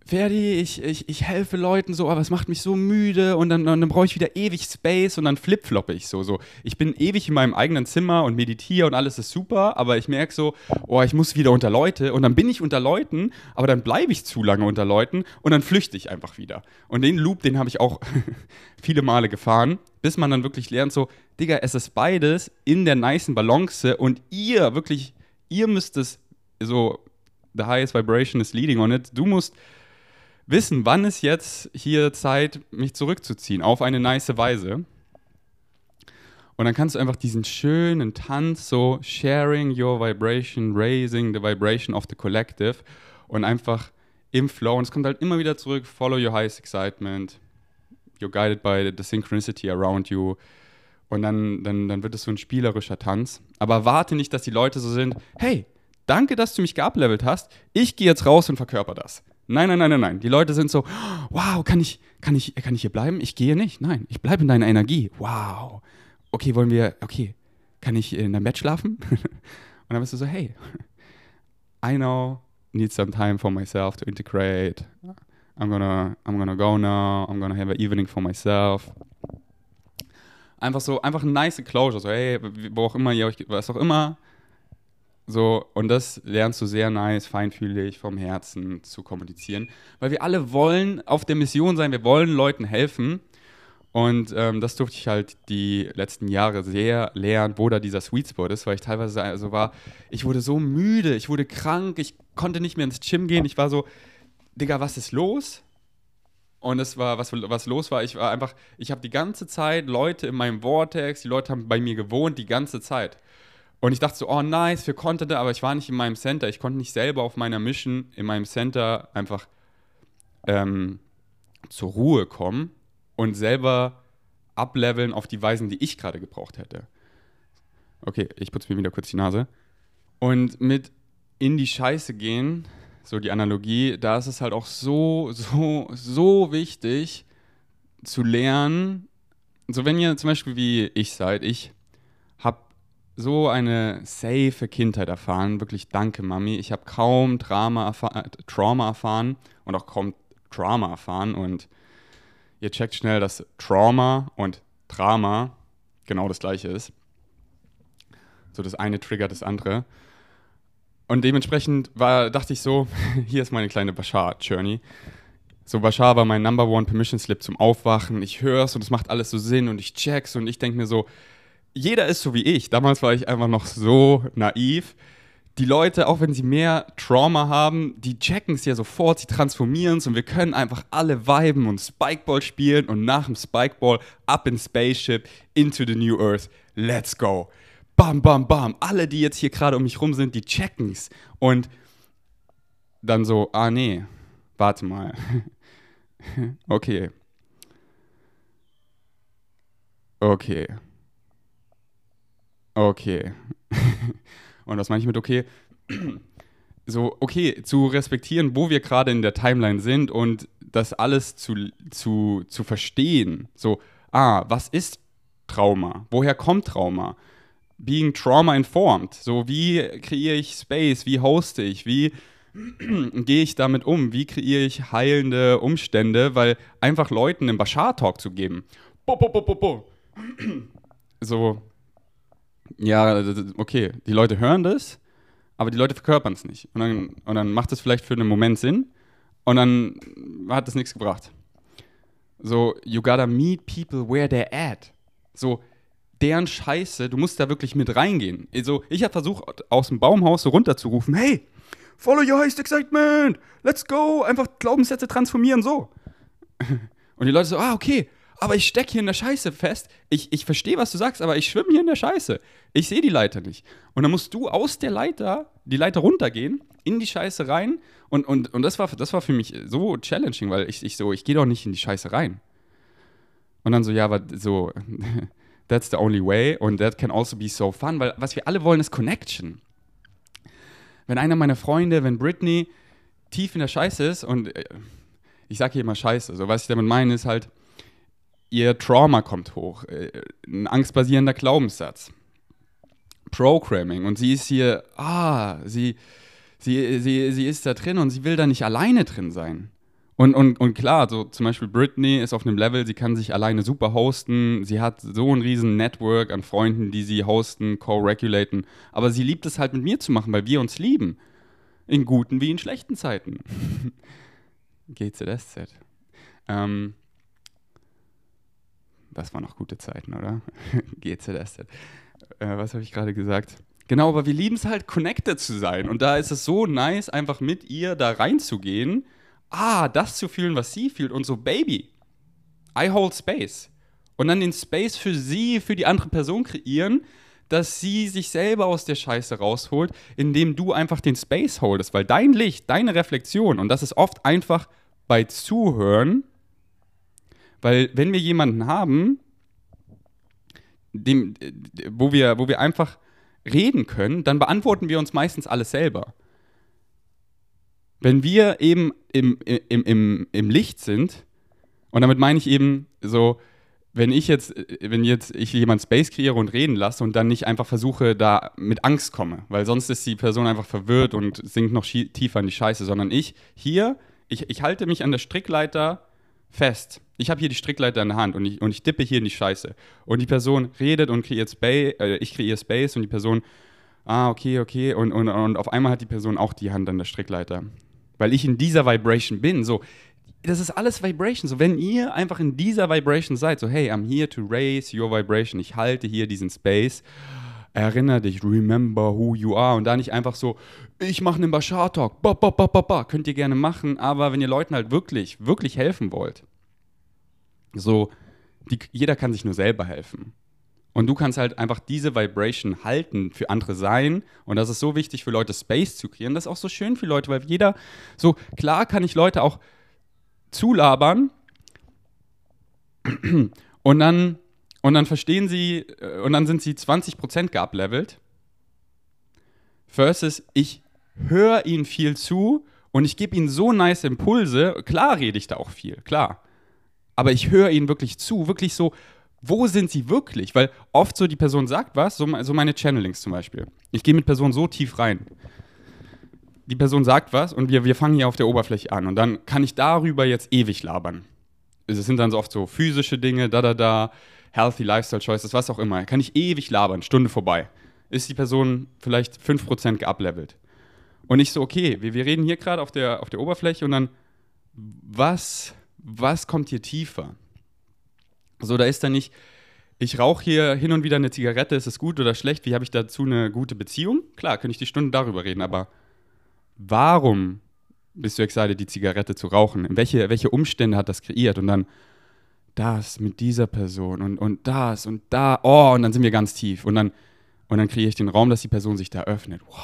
Ferdi, ich, ich, ich helfe Leuten so, aber es macht mich so müde und dann, dann brauche ich wieder ewig Space und dann flipfloppe ich so, so. Ich bin ewig in meinem eigenen Zimmer und meditiere und alles ist super, aber ich merke so, oh, ich muss wieder unter Leute und dann bin ich unter Leuten, aber dann bleibe ich zu lange unter Leuten und dann flüchte ich einfach wieder. Und den Loop, den habe ich auch viele Male gefahren, bis man dann wirklich lernt so, Digga, es ist beides in der nicen Balance und ihr wirklich, ihr müsst es so, the highest vibration is leading on it. Du musst wissen, wann ist jetzt hier Zeit, mich zurückzuziehen, auf eine nice Weise. Und dann kannst du einfach diesen schönen Tanz, so sharing your vibration, raising the vibration of the collective und einfach im Flow. Und es kommt halt immer wieder zurück, follow your highest excitement, you're guided by the synchronicity around you. Und dann, dann, dann wird es so ein spielerischer Tanz. Aber warte nicht, dass die Leute so sind, hey, danke, dass du mich geablevelt hast, ich gehe jetzt raus und verkörper das. Nein, nein, nein, nein, nein. Die Leute sind so, wow, kann ich, kann ich, kann ich hier bleiben? Ich gehe nicht. Nein, ich bleibe in deiner Energie. Wow. Okay, wollen wir, okay, kann ich in deinem Bett schlafen? und dann bist du so, hey, I know, need some time for myself to integrate. I'm gonna, I'm gonna go now. I'm gonna have an evening for myself. Einfach so, einfach ein nice Closure. So, hey, wo auch immer ihr euch, was auch immer, so, und das lernst du sehr nice, feinfühlig vom Herzen zu kommunizieren. Weil wir alle wollen auf der Mission sein, wir wollen Leuten helfen. Und ähm, das durfte ich halt die letzten Jahre sehr lernen, wo da dieser Sweet Spot ist, weil ich teilweise so also war, ich wurde so müde, ich wurde krank, ich konnte nicht mehr ins Gym gehen. Ich war so, Digga, was ist los? Und es war, was, was los war, ich war einfach, ich habe die ganze Zeit Leute in meinem Vortex, die Leute haben bei mir gewohnt, die ganze Zeit. Und ich dachte so, oh nice, für Content, aber ich war nicht in meinem Center. Ich konnte nicht selber auf meiner Mission in meinem Center einfach ähm, zur Ruhe kommen und selber ableveln auf die Weisen, die ich gerade gebraucht hätte. Okay, ich putze mir wieder kurz die Nase. Und mit in die Scheiße gehen, so die Analogie, da ist es halt auch so, so, so wichtig zu lernen. So, wenn ihr zum Beispiel wie ich seid, ich so eine safe Kindheit erfahren. Wirklich danke, Mami. Ich habe kaum Drama erfahr äh, Trauma erfahren und auch kaum Drama erfahren. Und ihr checkt schnell, dass Trauma und Drama genau das gleiche ist. So das eine triggert das andere. Und dementsprechend war, dachte ich so, hier ist meine kleine Bashar-Journey. So, Bashar war mein Number One Permission Slip zum Aufwachen. Ich höre es und es macht alles so Sinn und ich check's und ich denke mir so, jeder ist so wie ich. Damals war ich einfach noch so naiv. Die Leute, auch wenn sie mehr Trauma haben, die checken es ja sofort, sie transformieren es und wir können einfach alle viben und Spikeball spielen und nach dem Spikeball up in Spaceship into the New Earth. Let's go. Bam, bam, bam. Alle, die jetzt hier gerade um mich rum sind, die checken es. Und dann so, ah nee, warte mal. okay. Okay. Okay. Und was meine ich mit okay? so, okay, zu respektieren, wo wir gerade in der Timeline sind und das alles zu, zu, zu verstehen. So, ah, was ist Trauma? Woher kommt Trauma? Being trauma informed. So, wie kreiere ich Space? Wie hoste ich? Wie gehe ich damit um? Wie kreiere ich heilende Umstände? Weil einfach Leuten einen Bashar-Talk zu geben. Bo, bo, bo. So, ja, okay, die Leute hören das, aber die Leute verkörpern es nicht. Und dann, und dann macht es vielleicht für einen Moment Sinn und dann hat das nichts gebracht. So, you gotta meet people where they're at. So, deren Scheiße, du musst da wirklich mit reingehen. Also, ich habe versucht, aus dem Baumhaus so runterzurufen, hey, follow your highest excitement, let's go, einfach Glaubenssätze transformieren, so. Und die Leute so, ah, okay, aber ich stecke hier in der Scheiße fest. Ich, ich verstehe, was du sagst, aber ich schwimme hier in der Scheiße. Ich sehe die Leiter nicht. Und dann musst du aus der Leiter, die Leiter runtergehen, in die Scheiße rein. Und, und, und das, war, das war für mich so challenging, weil ich, ich so, ich gehe doch nicht in die Scheiße rein. Und dann so, ja, aber so, that's the only way. Und that can also be so fun, weil was wir alle wollen, ist Connection. Wenn einer meiner Freunde, wenn Britney tief in der Scheiße ist und äh, ich sage hier immer Scheiße, so was ich damit meine, ist halt, ihr Trauma kommt hoch, äh, ein angstbasierender Glaubenssatz, Programming und sie ist hier, ah, sie, sie, sie, sie ist da drin und sie will da nicht alleine drin sein. Und, und, und klar, so zum Beispiel Britney ist auf einem Level, sie kann sich alleine super hosten, sie hat so ein riesen Network an Freunden, die sie hosten, co-regulaten, aber sie liebt es halt mit mir zu machen, weil wir uns lieben. In guten wie in schlechten Zeiten. GZSZ. Ähm, das waren noch gute Zeiten, oder? GZSZ. Äh, was habe ich gerade gesagt? Genau, aber wir lieben es halt, connected zu sein. Und da ist es so nice, einfach mit ihr da reinzugehen ah, das zu fühlen, was sie fühlt und so, Baby, I hold space. Und dann den Space für sie, für die andere Person kreieren, dass sie sich selber aus der Scheiße rausholt, indem du einfach den Space holdest, weil dein Licht, deine Reflexion, und das ist oft einfach bei Zuhören, weil wenn wir jemanden haben, dem, wo, wir, wo wir einfach reden können, dann beantworten wir uns meistens alles selber. Wenn wir eben im, im, im, im Licht sind, und damit meine ich eben so, wenn ich jetzt, wenn jetzt ich jemand Space kreiere und reden lasse und dann nicht einfach versuche, da mit Angst komme, weil sonst ist die Person einfach verwirrt und sinkt noch tiefer in die Scheiße, sondern ich hier, ich, ich halte mich an der Strickleiter fest. Ich habe hier die Strickleiter in der Hand und ich, und ich dippe hier in die Scheiße. Und die Person redet und kreiert Space, äh, ich kreiere Space und die Person, ah, okay, okay, und, und, und auf einmal hat die Person auch die Hand an der Strickleiter weil ich in dieser Vibration bin. So, das ist alles Vibration. So, wenn ihr einfach in dieser Vibration seid, so, hey, I'm here to raise your vibration. Ich halte hier diesen Space. Erinnere dich, remember who you are. Und da nicht einfach so, ich mache einen Bashar-Talk. Ba, ba, ba, ba, ba. Könnt ihr gerne machen. Aber wenn ihr Leuten halt wirklich, wirklich helfen wollt, so, die, jeder kann sich nur selber helfen. Und du kannst halt einfach diese Vibration halten, für andere sein. Und das ist so wichtig für Leute, Space zu kreieren. Das ist auch so schön für Leute, weil jeder, so klar kann ich Leute auch zulabern und dann, und dann verstehen sie, äh, und dann sind sie 20% geablevelt. Versus, ich höre ihnen viel zu und ich gebe ihnen so nice Impulse. Klar rede ich da auch viel, klar. Aber ich höre ihnen wirklich zu, wirklich so wo sind sie wirklich? Weil oft so die Person sagt was, so, so meine Channelings zum Beispiel. Ich gehe mit Personen so tief rein. Die Person sagt was und wir, wir fangen hier auf der Oberfläche an und dann kann ich darüber jetzt ewig labern. Es sind dann so oft so physische Dinge, da, da, da, healthy Lifestyle Choices, was auch immer. Kann ich ewig labern, Stunde vorbei. Ist die Person vielleicht 5% geablevelt. Und ich so, okay, wir, wir reden hier gerade auf der, auf der Oberfläche und dann, was, was kommt hier tiefer? So, da ist dann nicht, ich rauche hier hin und wieder eine Zigarette, ist es gut oder schlecht? Wie habe ich dazu eine gute Beziehung? Klar, könnte ich die Stunde darüber reden, aber warum bist du excited, die Zigarette zu rauchen? Welche, welche Umstände hat das kreiert? Und dann das mit dieser Person und, und das und da, oh, und dann sind wir ganz tief. Und dann, und dann kreiere ich den Raum, dass die Person sich da öffnet. Wow.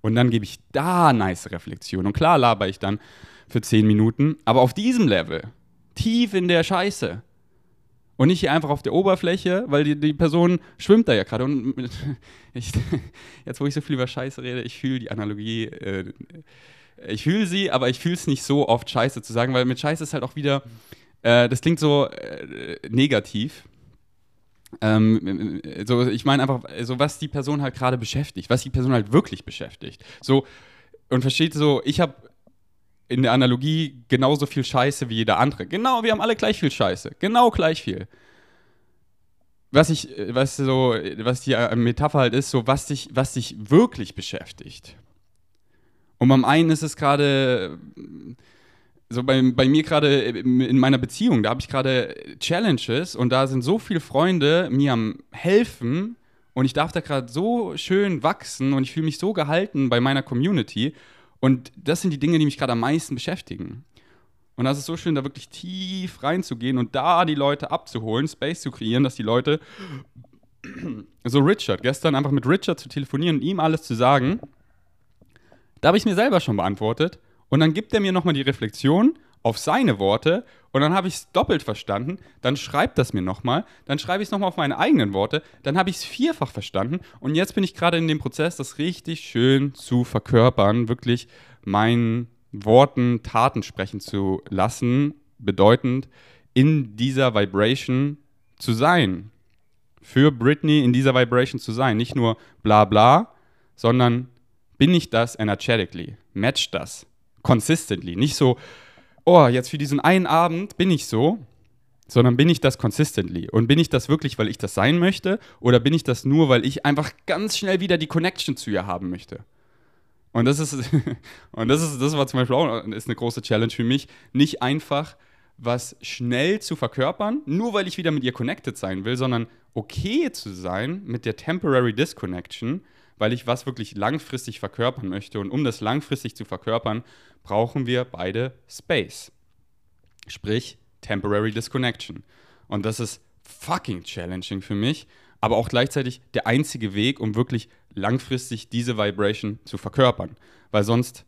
Und dann gebe ich da nice Reflexion. Und klar laber ich dann für zehn Minuten, aber auf diesem Level, tief in der Scheiße, und nicht hier einfach auf der Oberfläche, weil die, die Person schwimmt da ja gerade. Und ich, jetzt, wo ich so viel über Scheiße rede, ich fühle die Analogie, äh, ich fühle sie, aber ich fühle es nicht so oft Scheiße zu sagen, weil mit Scheiße ist halt auch wieder, äh, das klingt so äh, negativ. Ähm, so, ich meine einfach, so was die Person halt gerade beschäftigt, was die Person halt wirklich beschäftigt. So, und versteht so, ich habe in der Analogie genauso viel Scheiße wie jeder andere. Genau, wir haben alle gleich viel Scheiße. Genau gleich viel. Was ich, was so, was die Metapher halt ist, so was dich, was dich wirklich beschäftigt. Und beim einen ist es gerade, so bei, bei mir gerade in meiner Beziehung, da habe ich gerade Challenges und da sind so viele Freunde mir am helfen und ich darf da gerade so schön wachsen und ich fühle mich so gehalten bei meiner Community und das sind die Dinge, die mich gerade am meisten beschäftigen. Und das ist so schön, da wirklich tief reinzugehen und da die Leute abzuholen, Space zu kreieren, dass die Leute, so Richard, gestern einfach mit Richard zu telefonieren und ihm alles zu sagen, da habe ich mir selber schon beantwortet. Und dann gibt er mir nochmal die Reflexion auf seine Worte und dann habe ich es doppelt verstanden, dann schreibt das mir nochmal, dann schreibe ich es nochmal auf meine eigenen Worte, dann habe ich es vierfach verstanden und jetzt bin ich gerade in dem Prozess, das richtig schön zu verkörpern, wirklich meinen Worten Taten sprechen zu lassen, bedeutend in dieser Vibration zu sein. Für Britney in dieser Vibration zu sein. Nicht nur bla bla, sondern bin ich das energetically? Match das? Consistently. Nicht so, oh, jetzt für diesen einen Abend bin ich so, sondern bin ich das consistently? Und bin ich das wirklich, weil ich das sein möchte? Oder bin ich das nur, weil ich einfach ganz schnell wieder die Connection zu ihr haben möchte? Und das ist, und das ist, das war zum Beispiel auch ist eine große Challenge für mich, nicht einfach was schnell zu verkörpern, nur weil ich wieder mit ihr connected sein will, sondern okay zu sein mit der temporary disconnection, weil ich was wirklich langfristig verkörpern möchte. Und um das langfristig zu verkörpern, brauchen wir beide Space. Sprich, temporary disconnection. Und das ist fucking challenging für mich, aber auch gleichzeitig der einzige Weg, um wirklich langfristig diese Vibration zu verkörpern. Weil sonst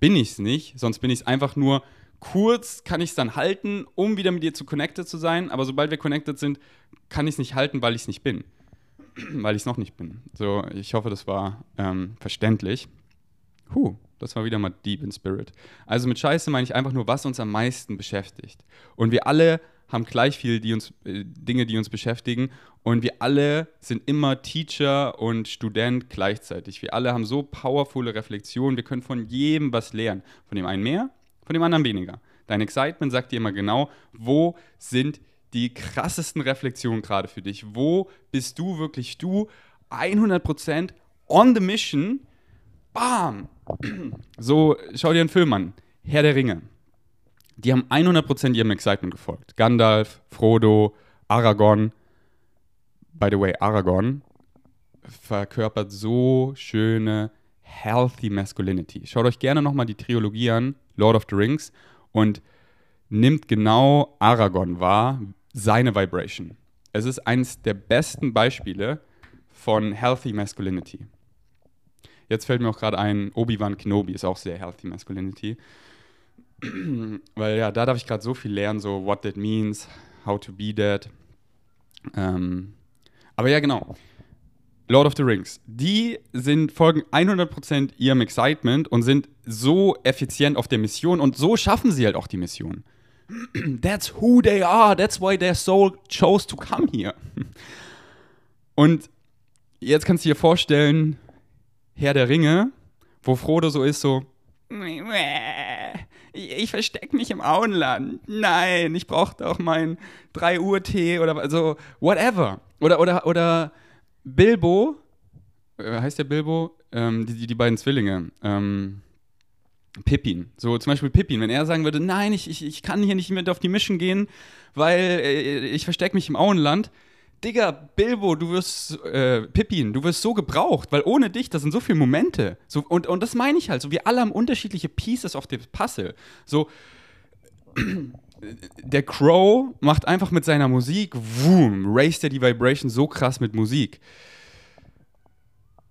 bin ich es nicht, sonst bin ich es einfach nur kurz, kann ich es dann halten, um wieder mit dir zu connected zu sein, aber sobald wir connected sind, kann ich es nicht halten, weil ich es nicht bin. Weil ich es noch nicht bin. So, ich hoffe, das war ähm, verständlich. Huh, das war wieder mal deep in spirit. Also mit Scheiße meine ich einfach nur, was uns am meisten beschäftigt. Und wir alle haben gleich viel die uns, äh, Dinge, die uns beschäftigen. Und wir alle sind immer Teacher und Student gleichzeitig. Wir alle haben so powervolle Reflexionen. Wir können von jedem was lernen. Von dem einen mehr, von dem anderen weniger. Dein Excitement sagt dir immer genau, wo sind die krassesten Reflexionen gerade für dich? Wo bist du wirklich du 100% on the mission? Bam! So, schau dir einen Film an. Herr der Ringe die haben 100% ihrem Excitement gefolgt. Gandalf, Frodo, Aragorn. By the way, Aragorn verkörpert so schöne, healthy Masculinity. Schaut euch gerne nochmal die Trilogie an, Lord of the Rings, und nimmt genau Aragorn wahr, seine Vibration. Es ist eines der besten Beispiele von healthy Masculinity. Jetzt fällt mir auch gerade ein, Obi-Wan Kenobi ist auch sehr healthy Masculinity. weil ja, da darf ich gerade so viel lernen, so what that means, how to be that. Ähm, aber ja, genau. Lord of the Rings, die sind, folgen 100% ihrem Excitement und sind so effizient auf der Mission und so schaffen sie halt auch die Mission. That's who they are, that's why their soul chose to come here. Und jetzt kannst du dir vorstellen, Herr der Ringe, wo Frodo so ist, so ich, verstecke mich im Auenland. Nein, ich brauche doch meinen 3 Uhr Tee oder so, whatever. Oder, oder, oder Bilbo, äh, heißt der Bilbo? Ähm, die, die beiden Zwillinge. Ähm, Pippin. So zum Beispiel Pippin, wenn er sagen würde, nein, ich, ich, ich kann hier nicht mit auf die Mission gehen, weil äh, ich verstecke mich im Auenland Digga, Bilbo, du wirst, äh, Pippin, du wirst so gebraucht, weil ohne dich, das sind so viele Momente. So, und, und das meine ich halt, so wir alle haben unterschiedliche Pieces of the Puzzle. So, der Crow macht einfach mit seiner Musik, woom, raised er die Vibration so krass mit Musik.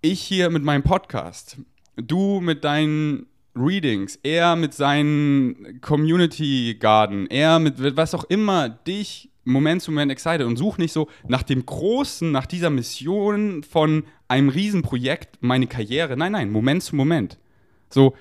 Ich hier mit meinem Podcast, du mit deinen Readings, er mit seinen Community Garden, er mit was auch immer dich Moment zu Moment excited und such nicht so nach dem Großen, nach dieser Mission von einem Riesenprojekt, meine Karriere. Nein, nein, Moment zu Moment. So,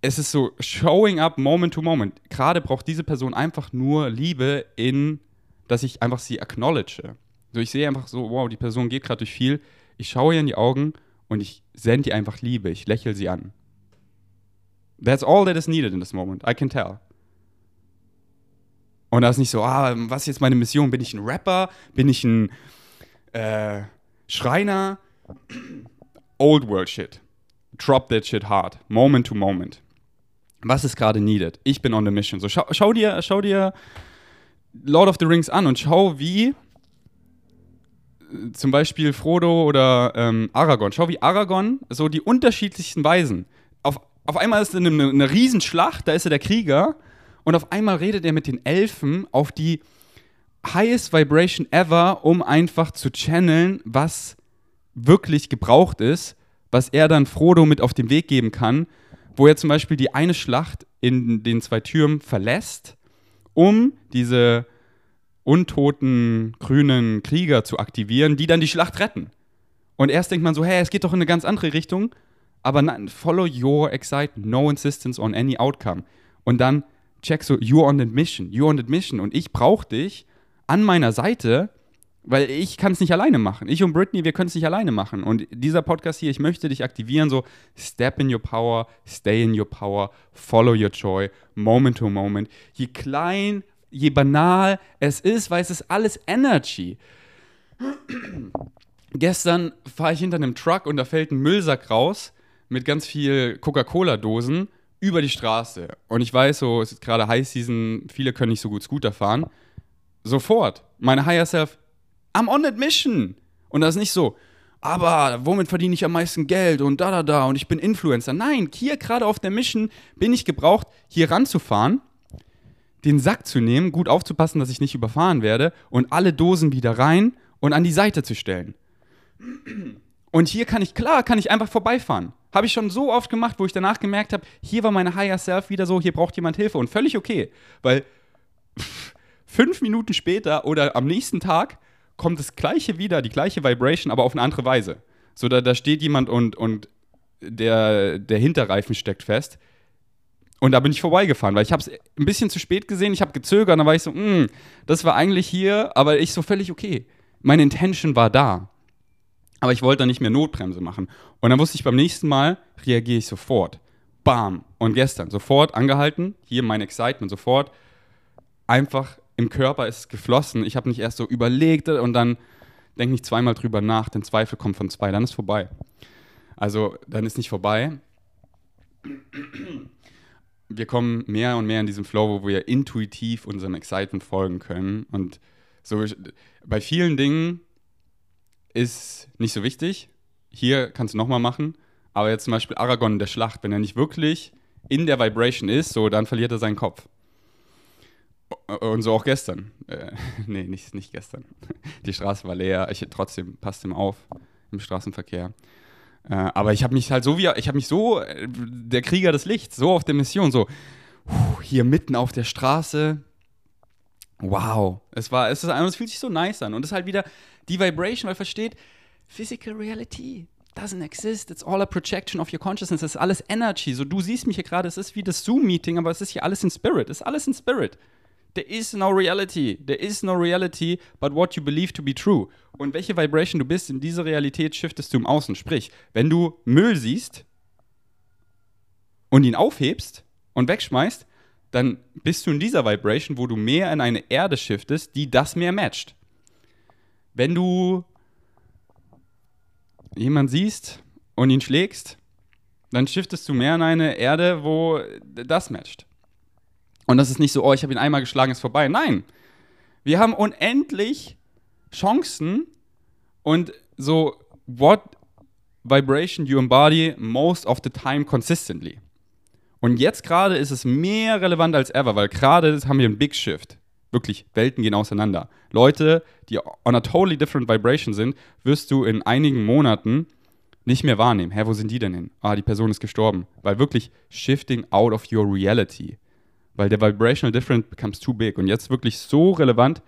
es ist so showing up Moment to Moment. Gerade braucht diese Person einfach nur Liebe in, dass ich einfach sie acknowledge. So, ich sehe einfach so, wow, die Person geht gerade durch viel. Ich schaue ihr in die Augen und ich sende ihr einfach Liebe. Ich lächle sie an. That's all that is needed in this moment. I can tell. Und da ist nicht so, ah, was ist jetzt meine Mission? Bin ich ein Rapper? Bin ich ein äh, Schreiner? Old World Shit. Drop that shit hard. Moment to moment. Was ist gerade needed? Ich bin on the mission. So, schau, schau, dir, schau dir Lord of the Rings an und schau, wie äh, zum Beispiel Frodo oder ähm, Aragorn. Schau, wie Aragorn so die unterschiedlichsten Weisen. Auf, einmal ist eine, eine Riesenschlacht, da ist er der Krieger und auf einmal redet er mit den Elfen auf die highest vibration ever, um einfach zu channeln, was wirklich gebraucht ist, was er dann Frodo mit auf den Weg geben kann, wo er zum Beispiel die eine Schlacht in den zwei Türmen verlässt, um diese untoten grünen Krieger zu aktivieren, die dann die Schlacht retten. Und erst denkt man so, hey, es geht doch in eine ganz andere Richtung, aber nein, follow your excitement, no insistence on any outcome. Und dann check so, you're on the mission, you're on the mission und ich brauche dich an meiner Seite, Weil ich kann es nicht alleine machen. Ich und Britney, wir können es nicht alleine machen. Und dieser Podcast hier, ich möchte dich aktivieren, so step in your power, stay in your power, follow your joy, moment to moment. Je klein, je banal es ist, weil es ist alles Energy. Gestern fahre ich hinter einem Truck und da fällt ein Müllsack raus mit ganz viel Coca-Cola-Dosen über die Straße. Und ich weiß so, es ist gerade High Season, viele können nicht so gut Scooter fahren. Sofort, meine Higher Self I'm on that mission. Und das ist nicht so, aber womit verdiene ich am meisten Geld und da, da, da und ich bin Influencer. Nein, hier gerade auf der Mission bin ich gebraucht, hier ranzufahren, den Sack zu nehmen, gut aufzupassen, dass ich nicht überfahren werde und alle Dosen wieder rein und an die Seite zu stellen. Und hier kann ich, klar, kann ich einfach vorbeifahren. Habe ich schon so oft gemacht, wo ich danach gemerkt habe, hier war meine Higher Self wieder so, hier braucht jemand Hilfe und völlig okay. Weil fünf Minuten später oder am nächsten Tag kommt das gleiche wieder, die gleiche Vibration, aber auf eine andere Weise. So, da, da steht jemand und, und der, der Hinterreifen steckt fest. Und da bin ich vorbeigefahren, weil ich habe es ein bisschen zu spät gesehen, ich habe gezögert, dann war ich so, mm, das war eigentlich hier, aber ich so völlig okay. Meine Intention war da. Aber ich wollte dann nicht mehr Notbremse machen. Und dann wusste ich, beim nächsten Mal reagiere ich sofort. Bam. Und gestern sofort angehalten, hier mein Excitement sofort. Einfach im Körper ist es geflossen. Ich habe nicht erst so überlegt und dann denke ich zweimal drüber nach. Denn Zweifel kommt von zwei, dann ist vorbei. Also dann ist nicht vorbei. Wir kommen mehr und mehr in diesen Flow, wo wir intuitiv unserem Excitement folgen können. Und so bei vielen Dingen ist nicht so wichtig. Hier kannst du nochmal machen. Aber jetzt zum Beispiel Aragorn in der Schlacht, wenn er nicht wirklich in der Vibration ist, so dann verliert er seinen Kopf. Und so auch gestern. Äh, nee, nicht, nicht gestern. Die Straße war leer. Ich trotzdem passt ihm auf im Straßenverkehr. Äh, aber ich habe mich halt so wie, ich habe mich so, äh, der Krieger des Lichts, so auf der Mission, so hier mitten auf der Straße. Wow. Es war, es ist es fühlt sich so nice an. Und es ist halt wieder die Vibration, weil versteht, Physical Reality doesn't exist. It's all a projection of your consciousness. Es ist alles Energy. So, du siehst mich hier gerade, es ist wie das Zoom-Meeting, aber es ist hier alles in Spirit. Es ist alles in Spirit. There is no reality. There is no reality but what you believe to be true. Und welche Vibration du bist, in diese Realität shiftest du im Außen. Sprich, wenn du Müll siehst und ihn aufhebst und wegschmeißt, dann bist du in dieser Vibration, wo du mehr in eine Erde shiftest, die das mehr matcht. Wenn du jemanden siehst und ihn schlägst, dann shiftest du mehr in eine Erde, wo das matcht. Und das ist nicht so, oh, ich habe ihn einmal geschlagen, ist vorbei. Nein, wir haben unendlich Chancen und so, what vibration you embody most of the time consistently. Und jetzt gerade ist es mehr relevant als ever, weil gerade haben wir einen Big Shift. Wirklich, Welten gehen auseinander. Leute, die on a totally different vibration sind, wirst du in einigen Monaten nicht mehr wahrnehmen. Hä, wo sind die denn hin? Ah, die Person ist gestorben. Weil wirklich shifting out of your reality weil der Vibrational Difference becomes too big. Und jetzt wirklich so relevant,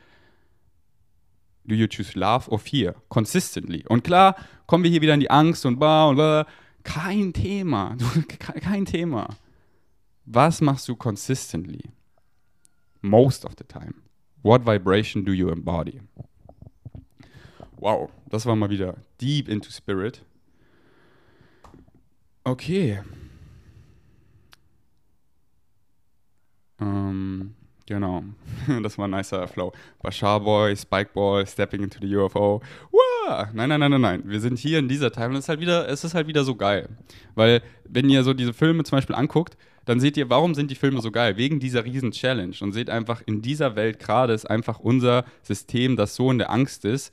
do you choose love or fear? Consistently. Und klar, kommen wir hier wieder in die Angst und bla und bla. Kein Thema. Kein Thema. Was machst du consistently? Most of the time. What vibration do you embody? Wow, das war mal wieder deep into spirit. Okay. Ähm, genau. das war ein nicer Flow. Bashar Boy, Spike Boy, Stepping into the UFO. Wow! Nein, nein, nein, nein, nein. Wir sind hier in dieser Time und es ist halt wieder, es ist halt wieder so geil. Weil, wenn ihr so diese Filme zum Beispiel anguckt, dann seht ihr, warum sind die Filme so geil? Wegen dieser riesen Challenge. Und seht einfach, in dieser Welt gerade ist einfach unser System, das so in der Angst ist,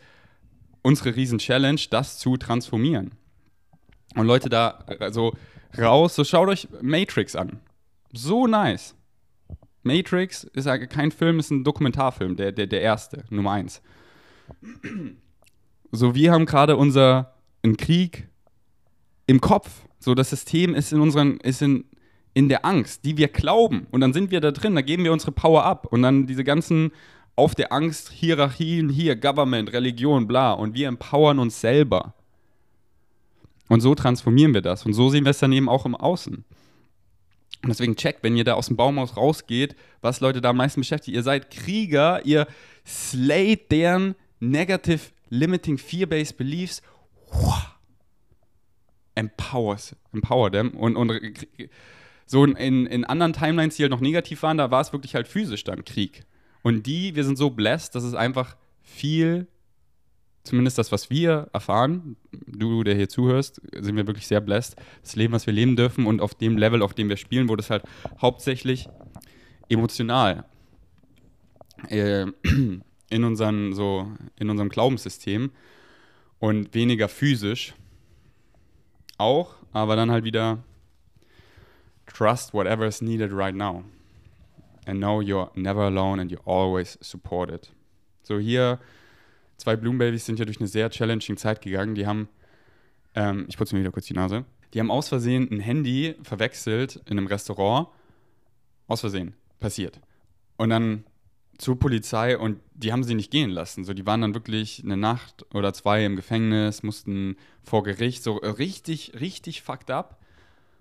unsere riesen Challenge, das zu transformieren. Und Leute, da also raus, so schaut euch Matrix an. So nice. Matrix ist kein Film, ist ein Dokumentarfilm, der, der, der erste, Nummer eins. So, wir haben gerade unser einen Krieg im Kopf. So, das System ist in unseren, ist in, in der Angst, die wir glauben. Und dann sind wir da drin, da geben wir unsere Power ab. Und dann diese ganzen auf der Angst, Hierarchien, hier, Government, Religion, bla. Und wir empowern uns selber. Und so transformieren wir das. Und so sehen wir es dann eben auch im Außen. Und deswegen checkt, wenn ihr da aus dem Baumhaus rausgeht, was Leute da am meisten beschäftigt. Ihr seid Krieger, ihr slayt deren negative, limiting, fear-based beliefs, empowers, empower them und, und so in, in anderen Timelines, die halt noch negativ waren, da war es wirklich halt physisch dann Krieg. Und die, wir sind so blessed, dass es einfach viel, zumindest das, was wir erfahren, du, der hier zuhörst, sind wir wirklich sehr blessed. Das Leben, was wir leben dürfen und auf dem Level, auf dem wir spielen, wurde es halt hauptsächlich emotional. Äh, in, unseren, so, in unserem Glaubenssystem und weniger physisch. Auch, aber dann halt wieder trust whatever is needed right now. And know you're never alone and you're always supported. So hier, zwei Blumenbabys sind ja durch eine sehr challenging Zeit gegangen. Die haben, ähm, ich putze mir wieder kurz die Nase, die haben aus Versehen ein Handy verwechselt in einem Restaurant. Aus Versehen, passiert. Und dann zur Polizei und die haben sie nicht gehen lassen. So, die waren dann wirklich eine Nacht oder zwei im Gefängnis, mussten vor Gericht, so richtig, richtig fucked up.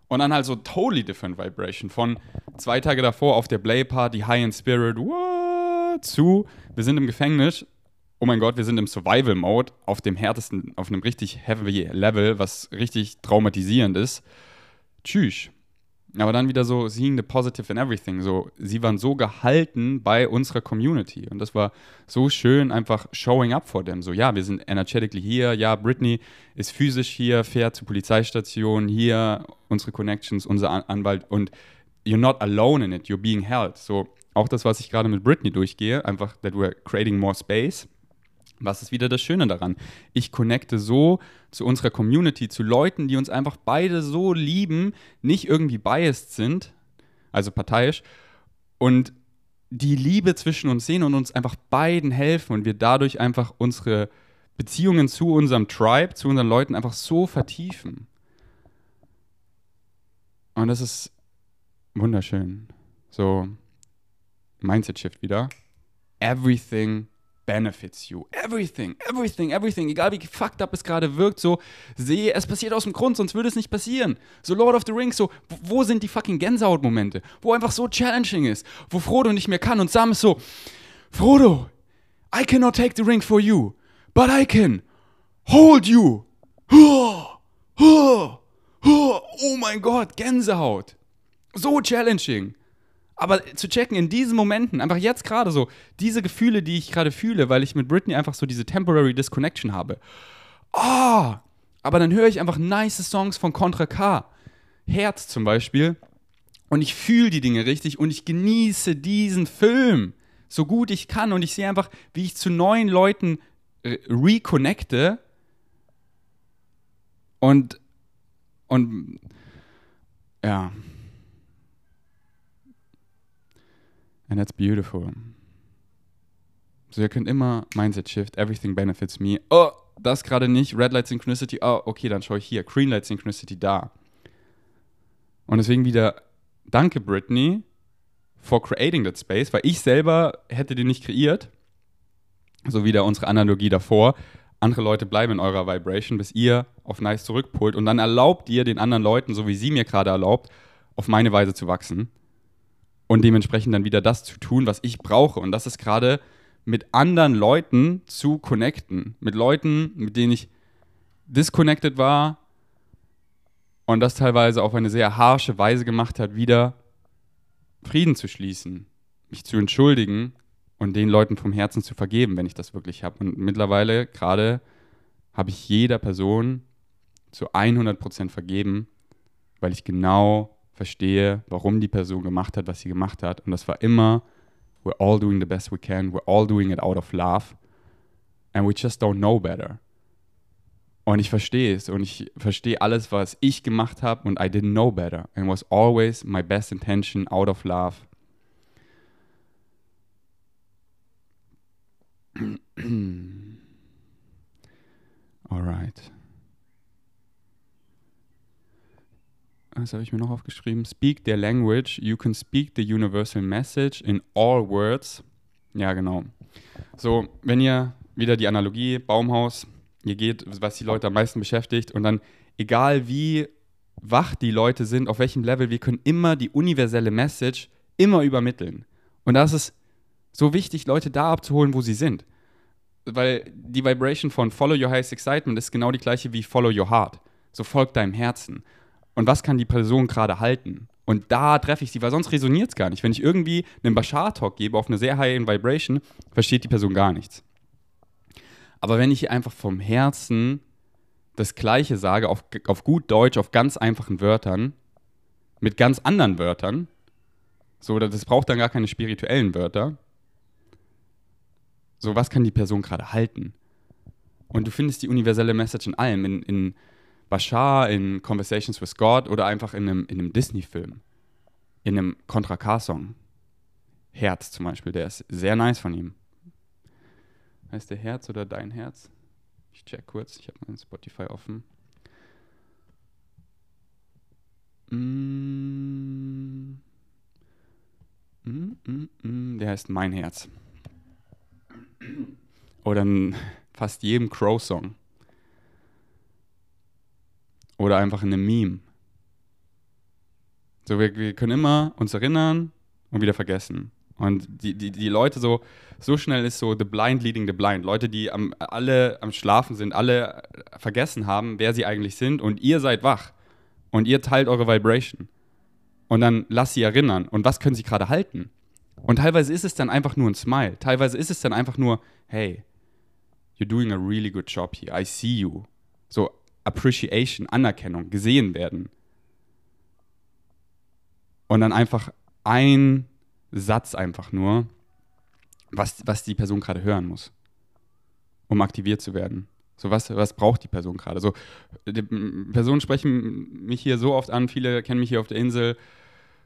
Und dann halt so totally different vibration. Von zwei Tage davor auf der Play Party, High in Spirit, what, zu, wir sind im Gefängnis. Oh mein Gott, wir sind im Survival Mode auf dem härtesten, auf einem richtig heavy Level, was richtig traumatisierend ist. Tschüss. Aber dann wieder so seeing the positive in everything. So, sie waren so gehalten bei unserer Community. Und das war so schön, einfach showing up for them. So, ja, wir sind energetically hier. Ja, Britney ist physisch hier, fährt zur Polizeistation. Hier unsere Connections, unser Anwalt. Und you're not alone in it. You're being held. So, auch das, was ich gerade mit Britney durchgehe, einfach that we're creating more space was ist wieder das Schöne daran? Ich connecte so zu unserer Community, zu Leuten, die uns einfach beide so lieben, nicht irgendwie biased sind, also parteiisch, und die Liebe zwischen uns sehen und uns einfach beiden helfen und wir dadurch einfach unsere Beziehungen zu unserem Tribe, zu unseren Leuten einfach so vertiefen. Und das ist wunderschön. So, Mindset Shift wieder. Everything benefits you. Everything, everything, everything. Egal wie fucked up es gerade wirkt, so sehe, es passiert aus dem Grund, sonst würde es nicht passieren. So Lord of the Rings, so, wo sind die fucking Gänsehaut-Momente? Wo einfach so challenging ist, wo Frodo nicht mehr kann und Sam ist so, Frodo, I cannot take the ring for you, but I can hold you. Oh mein Gott, Gänsehaut. So challenging. Aber zu checken in diesen Momenten, einfach jetzt gerade so, diese Gefühle, die ich gerade fühle, weil ich mit Britney einfach so diese temporary Disconnection habe. Oh, aber dann höre ich einfach nice Songs von Contra K. Herz zum Beispiel. Und ich fühle die Dinge richtig und ich genieße diesen Film so gut ich kann. Und ich sehe einfach, wie ich zu neuen Leuten äh, reconnecte. Und, und, ja. And that's beautiful. So, ihr könnt immer Mindset Shift, Everything benefits me. Oh, das gerade nicht. Red Light Synchronicity. Oh, okay, dann schaue ich hier. Green Light Synchronicity da. Und deswegen wieder danke, Brittany, for creating that space, weil ich selber hätte den nicht kreiert. So wieder unsere Analogie davor. Andere Leute bleiben in eurer Vibration, bis ihr auf Nice zurückpult. Und dann erlaubt ihr den anderen Leuten, so wie sie mir gerade erlaubt, auf meine Weise zu wachsen und dementsprechend dann wieder das zu tun, was ich brauche. Und das ist gerade mit anderen Leuten zu connecten. Mit Leuten, mit denen ich disconnected war und das teilweise auf eine sehr harsche Weise gemacht hat, wieder Frieden zu schließen, mich zu entschuldigen und den Leuten vom Herzen zu vergeben, wenn ich das wirklich habe. Und mittlerweile gerade habe ich jeder Person zu 100% vergeben, weil ich genau verstehe, warum die Person gemacht hat, was sie gemacht hat. Und das war immer, we're all doing the best we can, we're all doing it out of love, and we just don't know better. Und ich verstehe es und ich verstehe alles, was ich gemacht habe und I didn't know better. And was always my best intention out of love. Alright. Was habe ich mir noch aufgeschrieben? Speak their language. You can speak the universal message in all words. Ja, genau. So, wenn ihr wieder die Analogie, Baumhaus, ihr geht, was die Leute am meisten beschäftigt und dann, egal wie wach die Leute sind, auf welchem Level, wir können immer die universelle Message immer übermitteln. Und das ist so wichtig, Leute da abzuholen, wo sie sind. weil die Vibration von Follow Your Highest Excitement ist genau die gleiche wie Follow Your Heart. So folgt deinem Herzen. Und was kann die Person gerade halten? Und da treffe ich sie, weil sonst resoniert es gar nicht. Wenn ich irgendwie einen Bashar-Talk gebe auf eine sehr high Vibration, versteht die Person gar nichts. Aber wenn ich einfach vom Herzen das Gleiche sage, auf, auf gut Deutsch, auf ganz einfachen Wörtern, mit ganz anderen Wörtern, so, das braucht dann gar keine spirituellen Wörter. So, was kann die Person gerade halten? Und du findest die universelle Message in allem, in, in Bashar, in Conversations with God oder einfach in einem, in einem Disney-Film, in einem Contra K-Song. Herz zum Beispiel, der ist sehr nice von ihm. Heißt der Herz oder dein Herz? Ich check kurz, ich habe mein Spotify offen. Mm. Mm, mm, mm. Der heißt Mein Herz. Oder in fast jedem Crow-Song. Oder einfach in einem Meme. So, wir, wir können immer uns erinnern und wieder vergessen. Und die, die, die Leute so, so schnell ist so the blind leading the blind. Leute, die am, alle am Schlafen sind, alle vergessen haben, wer sie eigentlich sind und ihr seid wach. Und ihr teilt eure Vibration. Und dann lasst sie erinnern. Und was können sie gerade halten? Und teilweise ist es dann einfach nur ein Smile. Teilweise ist es dann einfach nur, hey, you're doing a really good job here. I see you. So Appreciation, Anerkennung, gesehen werden. Und dann einfach ein Satz einfach nur, was, was die Person gerade hören muss, um aktiviert zu werden. So, was, was braucht die Person gerade? So, Personen sprechen mich hier so oft an, viele kennen mich hier auf der Insel,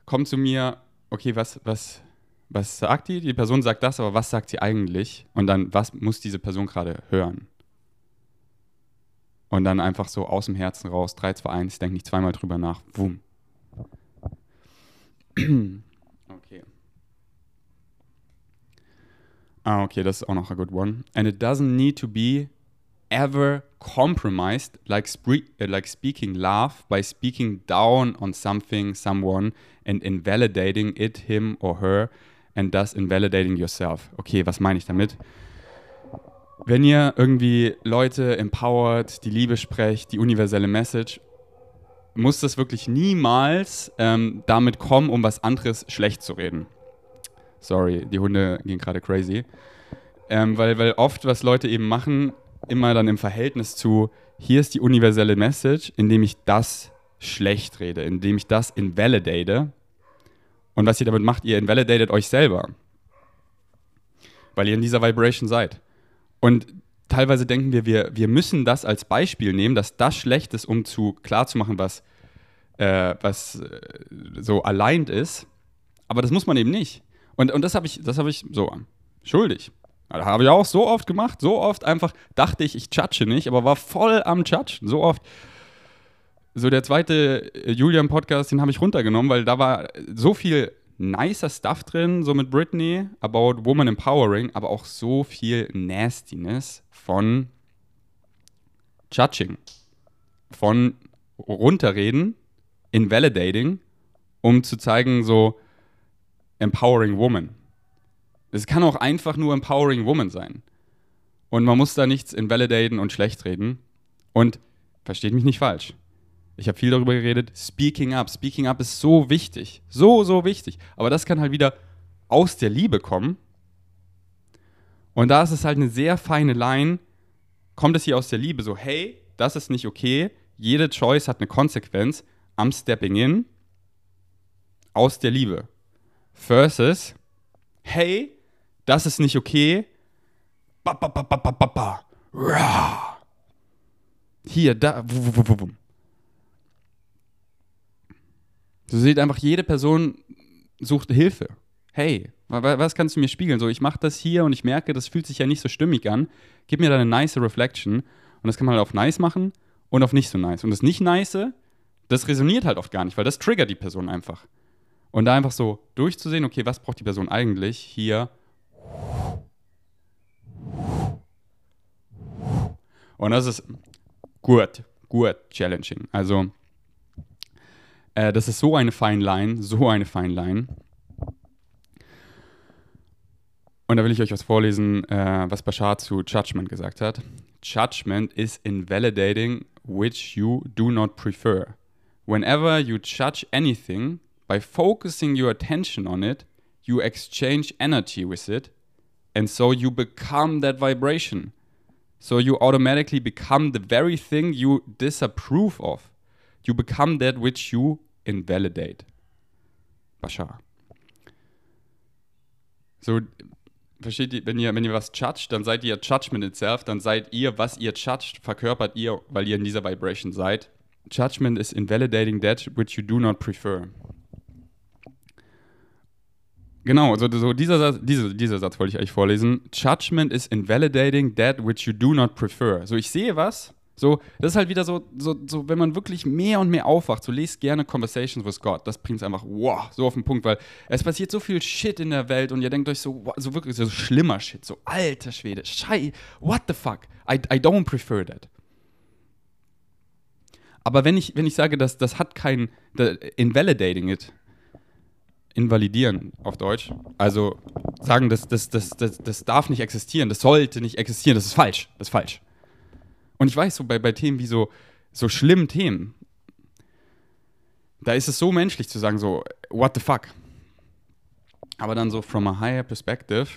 kommen zu mir, okay, was, was, was sagt die? Die Person sagt das, aber was sagt sie eigentlich? Und dann, was muss diese Person gerade hören? Und dann einfach so aus dem Herzen raus, 3, 2, 1, denke nicht zweimal drüber nach, wumm. okay. Ah, okay, das ist auch noch a good one. And it doesn't need to be ever compromised like, uh, like speaking love by speaking down on something, someone and invalidating it, him or her and thus invalidating yourself. Okay, was meine ich damit? Wenn ihr irgendwie Leute empowert, die Liebe sprecht, die universelle Message, muss das wirklich niemals ähm, damit kommen, um was anderes schlecht zu reden. Sorry, die Hunde gehen gerade crazy. Ähm, weil, weil oft, was Leute eben machen, immer dann im Verhältnis zu, hier ist die universelle Message, indem ich das schlecht rede, indem ich das invalidate. Und was ihr damit macht, ihr invalidatet euch selber. Weil ihr in dieser Vibration seid. Und teilweise denken wir, wir, wir müssen das als Beispiel nehmen, dass das schlecht ist, um zu klarzumachen, was, äh, was äh, so aligned ist. Aber das muss man eben nicht. Und, und das habe ich, hab ich so schuldig. Das habe ich auch so oft gemacht, so oft einfach dachte ich, ich judge nicht, aber war voll am Judgen. So oft. So der zweite äh, Julian-Podcast, den habe ich runtergenommen, weil da war so viel nicer Stuff drin, so mit Britney, about Woman Empowering, aber auch so viel Nastiness von Judging. Von runterreden, invalidating, um zu zeigen, so Empowering Woman. Es kann auch einfach nur Empowering Woman sein. Und man muss da nichts invalidaten und schlecht reden. Und versteht mich nicht falsch. Ich habe viel darüber geredet. Speaking up. Speaking up ist so wichtig. So, so wichtig. Aber das kann halt wieder aus der Liebe kommen. Und da ist es halt eine sehr feine Line. Kommt es hier aus der Liebe so, hey, das ist nicht okay. Jede Choice hat eine Konsequenz. I'm stepping in. Aus der Liebe. Versus, hey, das ist nicht okay. Ba, ba, ba, ba, ba, ba. Hier, da. Du siehst einfach, jede Person sucht Hilfe. Hey, was kannst du mir spiegeln? So, ich mache das hier und ich merke, das fühlt sich ja nicht so stimmig an. Gib mir da eine nice Reflection. Und das kann man halt auf nice machen und auf nicht so nice. Und das nicht nice, das resoniert halt oft gar nicht, weil das triggert die Person einfach. Und da einfach so durchzusehen, okay, was braucht die Person eigentlich hier Und das ist gut, gut challenging. Also, äh, das ist so eine fine Line, so eine fine Line. Und da will ich euch was vorlesen, äh, was Bashar zu Judgment gesagt hat. Judgment is invalidating which you do not prefer. Whenever you judge anything, by focusing your attention on it, you exchange energy with it, and so you become that vibration. So you automatically become the very thing you disapprove of. You become that which you invalidate. Bashar. So, versteht ihr, wenn ihr, wenn ihr was judgt, dann seid ihr Judgment itself, dann seid ihr, was ihr judgt, verkörpert ihr, weil ihr in dieser Vibration seid. Judgment is invalidating that which you do not prefer. Genau, so, so dieser, Satz, diese, dieser Satz wollte ich eigentlich vorlesen. Judgment is invalidating that which you do not prefer. So, ich sehe was, so, das ist halt wieder so, so, so, wenn man wirklich mehr und mehr aufwacht, so lest gerne Conversations with God. Das bringt es einfach, wow, so auf den Punkt, weil es passiert so viel Shit in der Welt und ihr denkt euch so, wow, so wirklich so schlimmer Shit, so alter Schwede, Schei, what the fuck? I, I don't prefer that. Aber wenn ich, wenn ich sage, dass das hat kein, invalidating it, invalidieren auf Deutsch, also sagen, das, das, das, das, das darf nicht existieren, das sollte nicht existieren, das ist falsch, das ist falsch. Und ich weiß, so bei, bei Themen wie so, so schlimmen Themen, da ist es so menschlich zu sagen, so, what the fuck? Aber dann so from a higher perspective,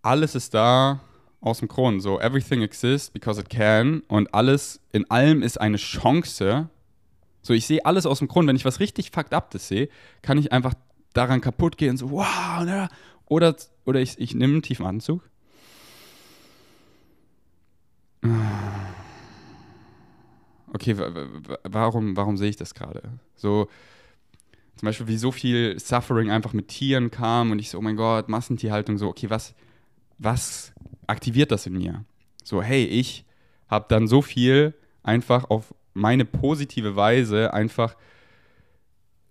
alles ist da aus dem Grund. So, everything exists because it can und alles, in allem ist eine Chance. So, ich sehe alles aus dem Grund. Wenn ich was richtig fucked up das sehe, kann ich einfach daran kaputt gehen, so, wow, ne? oder, oder ich, ich nehme einen tiefen Anzug Okay, warum, warum sehe ich das gerade? So, zum Beispiel, wie so viel Suffering einfach mit Tieren kam und ich so, oh mein Gott, Massentierhaltung, so, okay, was, was aktiviert das in mir? So, hey, ich habe dann so viel einfach auf meine positive Weise einfach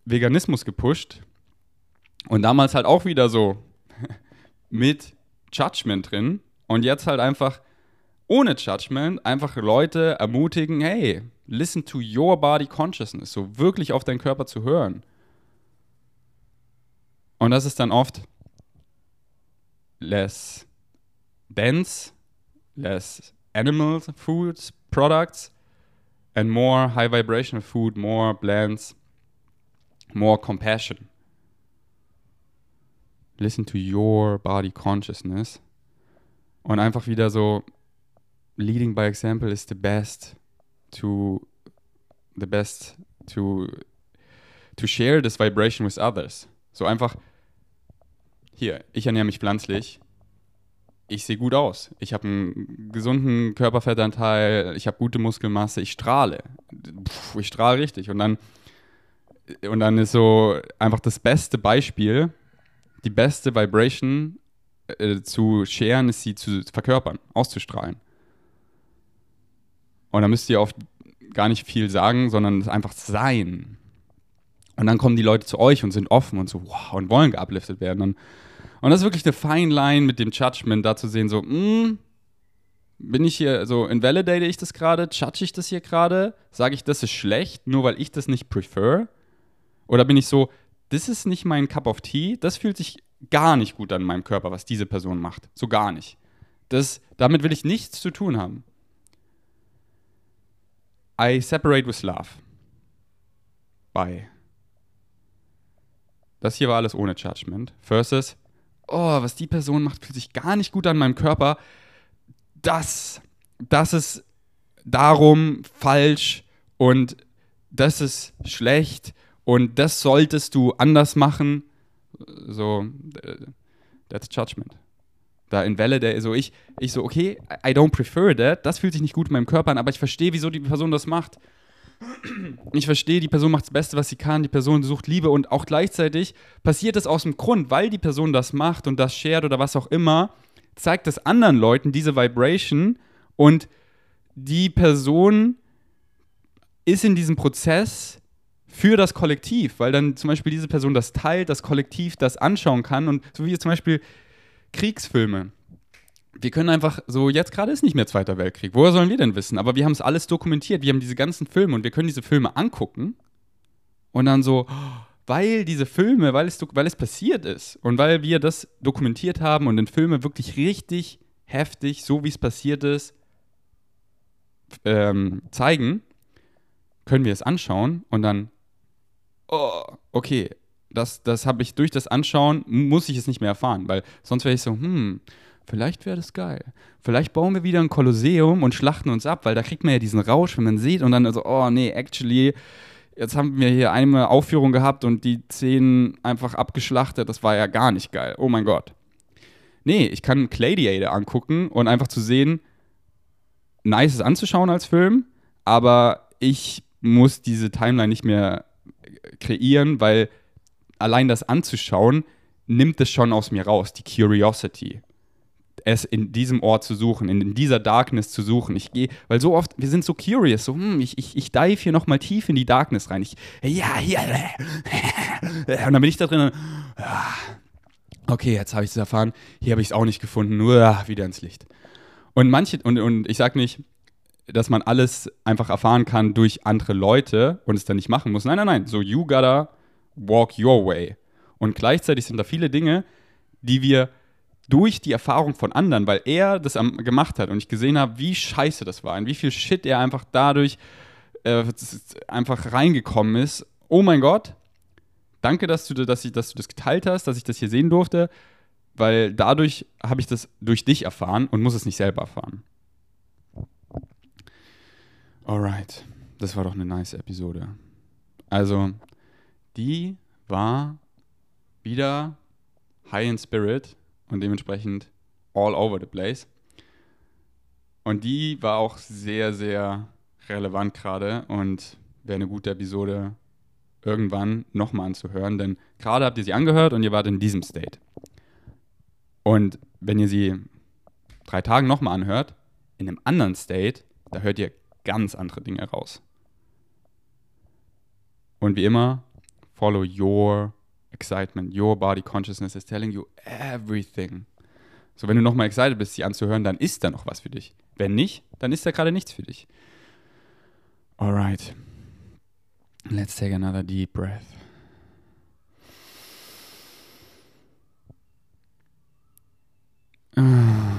Veganismus gepusht und damals halt auch wieder so mit Judgment drin und jetzt halt einfach ohne Judgment einfach Leute ermutigen, hey, listen to your body consciousness, so wirklich auf deinen Körper zu hören. Und das ist dann oft less dense, less animal foods, products, and more high vibrational food, more blends, more compassion. Listen to your body consciousness. Und einfach wieder so, leading by example is the best to the best to to share this vibration with others. So einfach hier, ich ernähre mich pflanzlich. Ich sehe gut aus. Ich habe einen gesunden Körperfettanteil, ich habe gute Muskelmasse, ich strahle. Puh, ich strahle richtig und dann und dann ist so einfach das beste Beispiel, die beste Vibration äh, zu sharen, ist sie zu verkörpern, auszustrahlen. Und da müsst ihr oft gar nicht viel sagen, sondern es einfach sein. Und dann kommen die Leute zu euch und sind offen und so, wow, und wollen geupliftet werden. Und, und das ist wirklich eine fine Line mit dem Judgment, da zu sehen, so, mh, hm, bin ich hier, so, invalidate ich das gerade? Judge ich das hier gerade? Sage ich, das ist schlecht, nur weil ich das nicht prefer? Oder bin ich so, das ist nicht mein Cup of Tea, das fühlt sich gar nicht gut an meinem Körper, was diese Person macht. So gar nicht. Das, damit will ich nichts zu tun haben. I separate with love. Bye. Das hier war alles ohne Judgment. Versus, oh, was die Person macht, fühlt sich gar nicht gut an meinem Körper. Das, das ist darum falsch und das ist schlecht und das solltest du anders machen. So, äh, that's Judgment da invalidate, so ich, ich so, okay, I don't prefer that, das fühlt sich nicht gut in meinem Körper an, aber ich verstehe, wieso die Person das macht. Ich verstehe, die Person macht das Beste, was sie kann, die Person sucht Liebe und auch gleichzeitig passiert es aus dem Grund, weil die Person das macht und das shared oder was auch immer, zeigt es anderen Leuten diese Vibration und die Person ist in diesem Prozess für das Kollektiv, weil dann zum Beispiel diese Person das teilt, das Kollektiv das anschauen kann und so wie zum Beispiel Kriegsfilme. Wir können einfach so, jetzt gerade ist nicht mehr Zweiter Weltkrieg. Woher sollen wir denn wissen? Aber wir haben es alles dokumentiert. Wir haben diese ganzen Filme und wir können diese Filme angucken und dann so, weil diese Filme, weil es, weil es passiert ist und weil wir das dokumentiert haben und in Filme wirklich richtig heftig, so wie es passiert ist, ähm, zeigen, können wir es anschauen und dann, oh, okay, das, das habe ich durch das Anschauen, muss ich es nicht mehr erfahren, weil sonst wäre ich so, hm, vielleicht wäre das geil. Vielleicht bauen wir wieder ein Kolosseum und schlachten uns ab, weil da kriegt man ja diesen Rausch, wenn man sieht und dann so, oh nee, actually, jetzt haben wir hier eine Aufführung gehabt und die zehn einfach abgeschlachtet, das war ja gar nicht geil. Oh mein Gott. Nee, ich kann Gladiator angucken und einfach zu sehen, nice ist anzuschauen als Film, aber ich muss diese Timeline nicht mehr kreieren, weil allein das anzuschauen nimmt es schon aus mir raus, die Curiosity. Es in diesem Ort zu suchen, in, dieser Darkness zu suchen. Ich gehe, weil so oft, wir sind so curious, so, hm, ich, ich, ich dive hier nochmal tief in die Darkness rein. Ich, ja, hier, und dann bin ich da drin, okay, jetzt habe ich es erfahren, hier habe ich es auch nicht gefunden, nur wieder ins Licht. Und manche, und, und ich sage nicht, dass man alles einfach erfahren kann durch andere Leute und es dann nicht machen muss. Nein, nein, nein. So, you gotta walk your way. Und gleichzeitig sind da viele Dinge, die wir durch die Erfahrung von anderen, weil er das gemacht hat und ich gesehen habe, wie scheiße das war und wie viel Shit er einfach dadurch äh, einfach reingekommen ist. Oh mein Gott, danke, dass du, dass, ich, dass du das geteilt hast, dass ich das hier sehen durfte weil dadurch habe ich das durch dich erfahren und muss es nicht selber erfahren. Alright, das war doch eine nice Episode. Also, die war wieder high in spirit und dementsprechend all over the place. Und die war auch sehr, sehr relevant gerade und wäre eine gute Episode irgendwann nochmal anzuhören, denn gerade habt ihr sie angehört und ihr wart in diesem State. Und wenn ihr sie drei Tagen nochmal anhört, in einem anderen State, da hört ihr ganz andere Dinge raus. Und wie immer, follow your excitement. Your body consciousness is telling you everything. So, wenn du nochmal excited bist, sie anzuhören, dann ist da noch was für dich. Wenn nicht, dann ist da gerade nichts für dich. Alright. Let's take another deep breath. we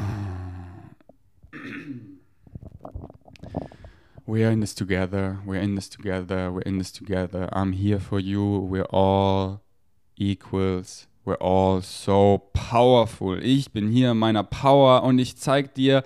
are in this together. We're in this together. We're in this together. I'm here for you. We're all equals. We're all so powerful. Ich bin hier in meiner Power und ich zeig dir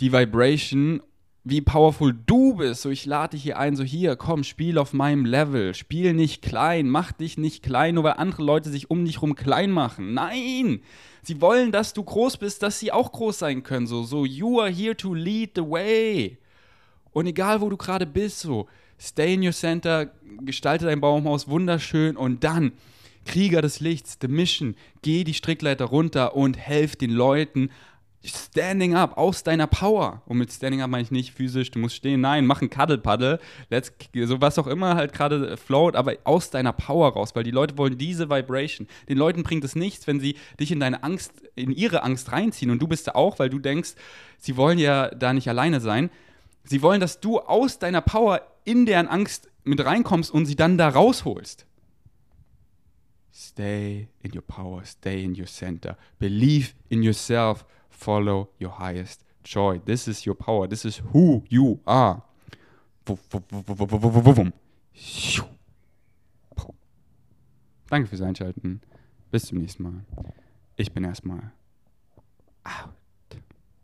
die Vibration, wie powerful du bist. So, ich lade dich hier ein, so hier, komm, spiel auf meinem Level. Spiel nicht klein, mach dich nicht klein, nur weil andere Leute sich um dich rum klein machen. Nein! Sie wollen, dass du groß bist, dass sie auch groß sein können. So, so, you are here to lead the way. Und egal, wo du gerade bist, so, stay in your center, gestalte dein Baumhaus wunderschön und dann, Krieger des Lichts, the mission, geh die Strickleiter runter und helf den Leuten, Standing up, aus deiner Power. Und mit Standing up meine ich nicht physisch, du musst stehen, nein, mach ein Cuddle-Paddle, so was auch immer halt gerade float, aber aus deiner Power raus, weil die Leute wollen diese Vibration. Den Leuten bringt es nichts, wenn sie dich in deine Angst, in ihre Angst reinziehen und du bist da auch, weil du denkst, sie wollen ja da nicht alleine sein. Sie wollen, dass du aus deiner Power in deren Angst mit reinkommst und sie dann da rausholst. Stay in your power, stay in your center. Believe in yourself, follow your highest joy. This is your power, this is who you are. Danke fürs Einschalten. Bis zum nächsten Mal. Ich bin erstmal out.